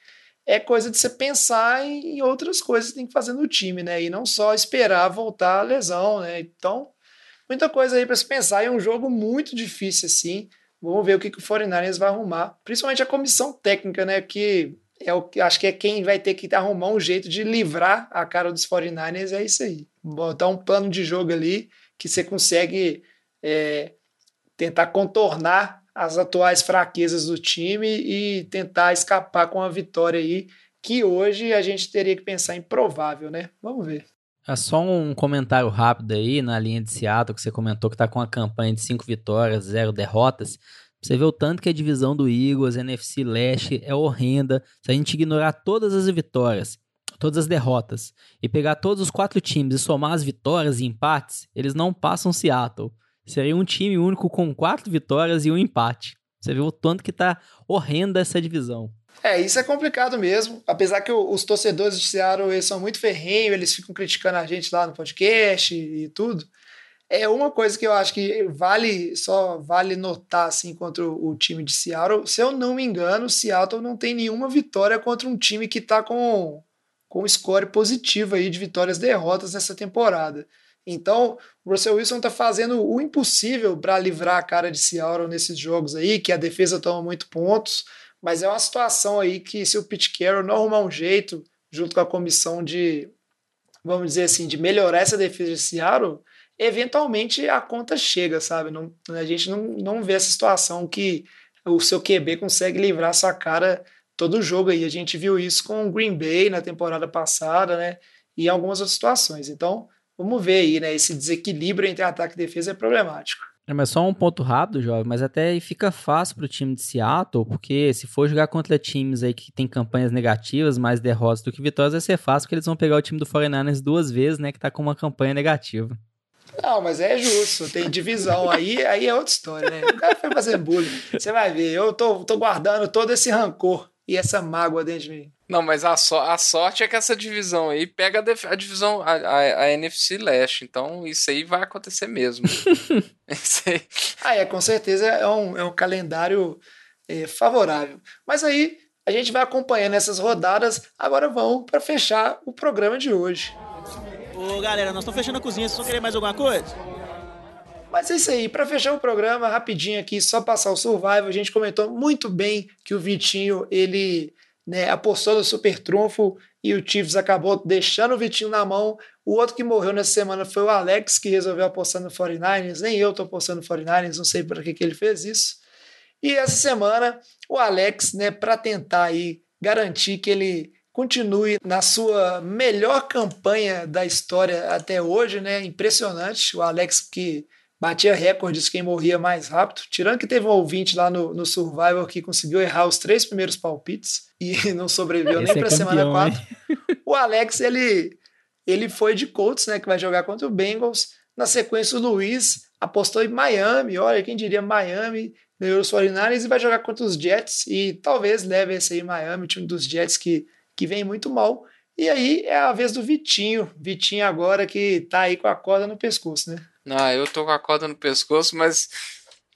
é coisa de você pensar em outras coisas que tem que fazer no time, né? E não só esperar voltar a lesão, né? Então, muita coisa aí para se pensar. É um jogo muito difícil, assim. Vamos ver o que, que o 49ers vai arrumar. Principalmente a comissão técnica, né? Que é o que acho que é quem vai ter que arrumar um jeito de livrar a cara dos 49ers. É isso aí. Botar um plano de jogo ali que você consegue é, tentar contornar as atuais fraquezas do time e tentar escapar com a vitória aí que hoje a gente teria que pensar em provável, né? Vamos ver. É só um comentário rápido aí na linha de Seattle que você comentou que tá com uma campanha de 5 vitórias, 0 derrotas. Você vê o tanto que a divisão do Eagles, NFC Leste, é horrenda. Se a gente ignorar todas as vitórias, todas as derrotas, e pegar todos os quatro times e somar as vitórias e empates, eles não passam Seattle. Seria um time único com quatro vitórias e um empate. Você vê o tanto que tá horrenda essa divisão. É, isso é complicado mesmo. Apesar que os torcedores de Seattle eles são muito ferrenhos, eles ficam criticando a gente lá no podcast e tudo. É uma coisa que eu acho que vale só vale notar assim contra o, time de Seattle. Se eu não me engano, Seattle não tem nenhuma vitória contra um time que está com com score positivo aí de vitórias e derrotas nessa temporada. Então, o Russell Wilson está fazendo o impossível para livrar a cara de Seattle nesses jogos aí, que a defesa toma muito pontos, mas é uma situação aí que se o Pete Carroll não arrumar um jeito, junto com a comissão de, vamos dizer assim, de melhorar essa defesa de Seattle, eventualmente a conta chega, sabe? Não, a gente não, não vê essa situação que o seu QB consegue livrar sua cara todo jogo aí. A gente viu isso com o Green Bay na temporada passada, né? E algumas outras situações. Então, vamos ver aí, né? Esse desequilíbrio entre ataque e defesa é problemático. É, mas só um ponto rápido, jovem, mas até fica fácil para o time de Seattle, porque se for jogar contra times aí que tem campanhas negativas, mais derrotas do que vitórias, vai ser fácil, porque eles vão pegar o time do 49ers duas vezes, né, que tá com uma campanha negativa. Não, mas é justo, tem divisão. Aí, aí é outra história, né? O cara foi fazer bullying. Você vai ver, eu tô, tô guardando todo esse rancor e essa mágoa dentro de mim. Não, mas a, so, a sorte é que essa divisão aí pega a, a divisão, a, a, a, NFC Leste. Então isso aí vai acontecer mesmo. isso aí. Ah, é, com certeza é um, é um calendário é, favorável. Mas aí a gente vai acompanhando essas rodadas. Agora vamos para fechar o programa de hoje. Ô, galera, nós estamos fechando a cozinha. Vocês vão querer mais alguma coisa? Mas é isso aí, para fechar o programa, rapidinho aqui, só passar o Survival, a gente comentou muito bem que o Vitinho, ele né, apostou no super trunfo e o Chiefs acabou deixando o Vitinho na mão. O outro que morreu nessa semana foi o Alex, que resolveu apostar no 49ers, nem eu tô apostando no 49ers, não sei para que, que ele fez isso. E essa semana, o Alex, né, para tentar aí garantir que ele continue na sua melhor campanha da história até hoje, né? Impressionante. O Alex que batia recordes quem morria mais rápido. Tirando que teve um ouvinte lá no, no Survival que conseguiu errar os três primeiros palpites e não sobreviveu Esse nem é para a semana 4. O Alex, ele, ele foi de Colts, né? Que vai jogar contra o Bengals. Na sequência, o Luiz apostou em Miami. Olha, quem diria Miami ganhou os 49ers e vai jogar contra os Jets. E talvez leve esse aí Miami, o time dos Jets que que vem muito mal. E aí é a vez do Vitinho. Vitinho agora que tá aí com a corda no pescoço, né? Ah, eu tô com a corda no pescoço, mas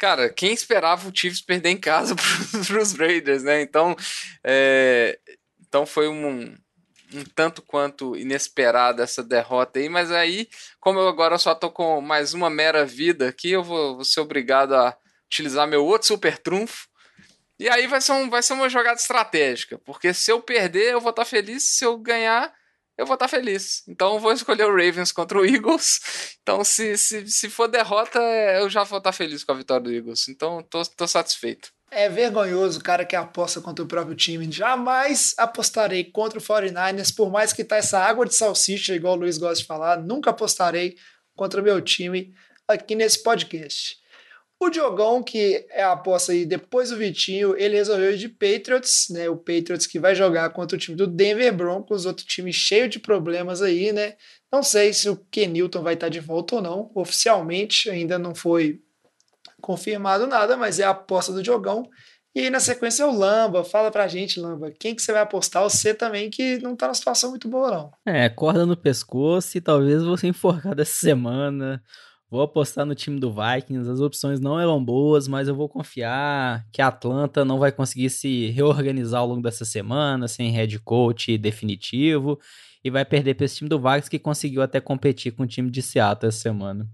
cara, quem esperava o Chiefs perder em casa para os Raiders, né? Então, é, então foi um, um tanto quanto inesperada essa derrota aí, mas aí, como eu agora só tô com mais uma mera vida aqui, eu vou, vou ser obrigado a utilizar meu outro super trunfo, e aí vai ser, um, vai ser uma jogada estratégica, porque se eu perder, eu vou estar tá feliz, se eu ganhar, eu vou estar tá feliz. Então eu vou escolher o Ravens contra o Eagles. Então, se, se, se for derrota, eu já vou estar tá feliz com a vitória do Eagles. Então, tô, tô satisfeito. É vergonhoso o cara que aposta contra o próprio time. Jamais apostarei contra o 49ers, por mais que tá essa água de salsicha, igual o Luiz gosta de falar, nunca apostarei contra o meu time aqui nesse podcast. O Diogão, que é a aposta aí depois do Vitinho, ele resolveu ir de Patriots, né? O Patriots que vai jogar contra o time do Denver Broncos, outro time cheio de problemas aí, né? Não sei se o Kenilton vai estar de volta ou não. Oficialmente ainda não foi confirmado nada, mas é a aposta do Diogão. E aí, na sequência, é o Lamba. Fala pra gente, Lamba, quem que você vai apostar? Você também que não tá numa situação muito boa, não. É, corda no pescoço e talvez você enforcado essa semana. Vou apostar no time do Vikings. As opções não eram boas, mas eu vou confiar que a Atlanta não vai conseguir se reorganizar ao longo dessa semana, sem head coach definitivo, e vai perder para esse time do Vikings que conseguiu até competir com o time de Seattle essa semana.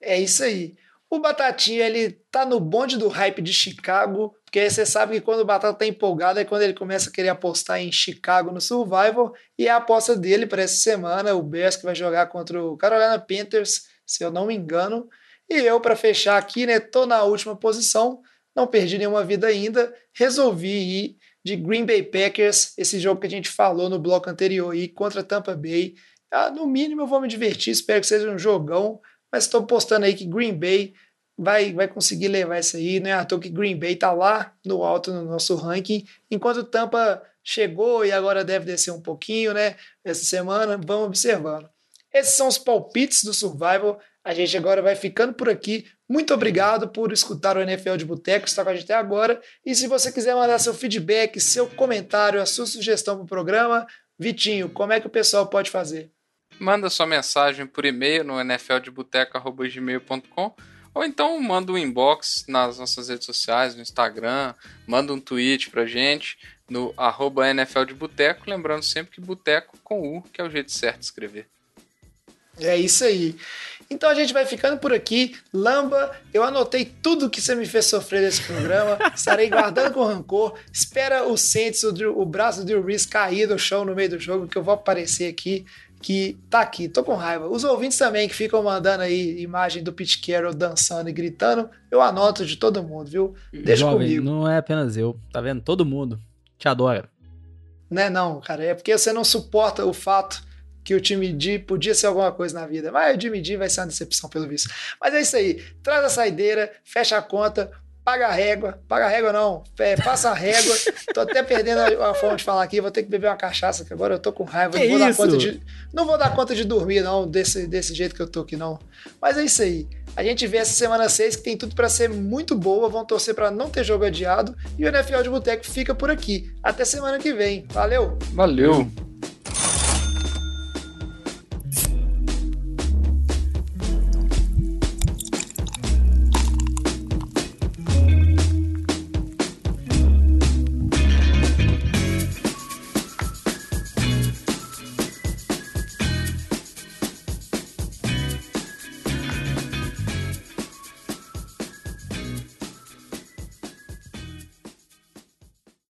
É isso aí. O Batatinha, ele tá no bonde do hype de Chicago, porque você sabe que quando o Batata tá empolgado é quando ele começa a querer apostar em Chicago no Survival, e é a aposta dele para essa semana, o Bears que vai jogar contra o Carolina Panthers, se eu não me engano. E eu, para fechar aqui, né, tô na última posição, não perdi nenhuma vida ainda, resolvi ir de Green Bay Packers, esse jogo que a gente falou no bloco anterior aí contra Tampa Bay. Ah, no mínimo eu vou me divertir, espero que seja um jogão, mas estou postando aí que Green Bay vai, vai conseguir levar isso aí. Não é à toa que Green Bay tá lá no alto no nosso ranking, enquanto Tampa chegou e agora deve descer um pouquinho, né? Essa semana, vamos observando. Esses são os palpites do Survival. A gente agora vai ficando por aqui. Muito obrigado por escutar o NFL de Boteco, está com a gente até agora. E se você quiser mandar seu feedback, seu comentário, a sua sugestão para o programa, Vitinho, como é que o pessoal pode fazer? Manda sua mensagem por e-mail no nfldeboteco.gmail.com ou então manda um inbox nas nossas redes sociais, no Instagram, manda um tweet pra gente no arroba NFL de Boteco, lembrando sempre que Boteco com U, que é o jeito certo de escrever. É isso aí. Então a gente vai ficando por aqui. Lamba, eu anotei tudo que você me fez sofrer nesse programa. Estarei guardando com rancor. Espera o Saints, o, o braço do Drew Reese cair do chão no meio do jogo, que eu vou aparecer aqui. Que tá aqui, tô com raiva. Os ouvintes também que ficam mandando aí imagem do Pete Carroll dançando e gritando, eu anoto de todo mundo, viu? Deixa Jovem, comigo. Não é apenas eu, tá vendo? Todo mundo te adora. Não é não, cara. É porque você não suporta o fato que o time D podia ser alguma coisa na vida. Mas o time D vai ser uma decepção, pelo visto. Mas é isso aí. Traz a saideira, fecha a conta, paga a régua. Paga a régua não, é, passa a régua. tô até perdendo a, a forma de falar aqui. Vou ter que beber uma cachaça, que agora eu tô com raiva. Que não vou dar conta de. Não vou dar conta de dormir, não, desse, desse jeito que eu tô aqui, não. Mas é isso aí. A gente vê essa semana 6 que tem tudo para ser muito boa. Vão torcer para não ter jogo adiado. E o NFL de Boteco fica por aqui. Até semana que vem. Valeu! Valeu!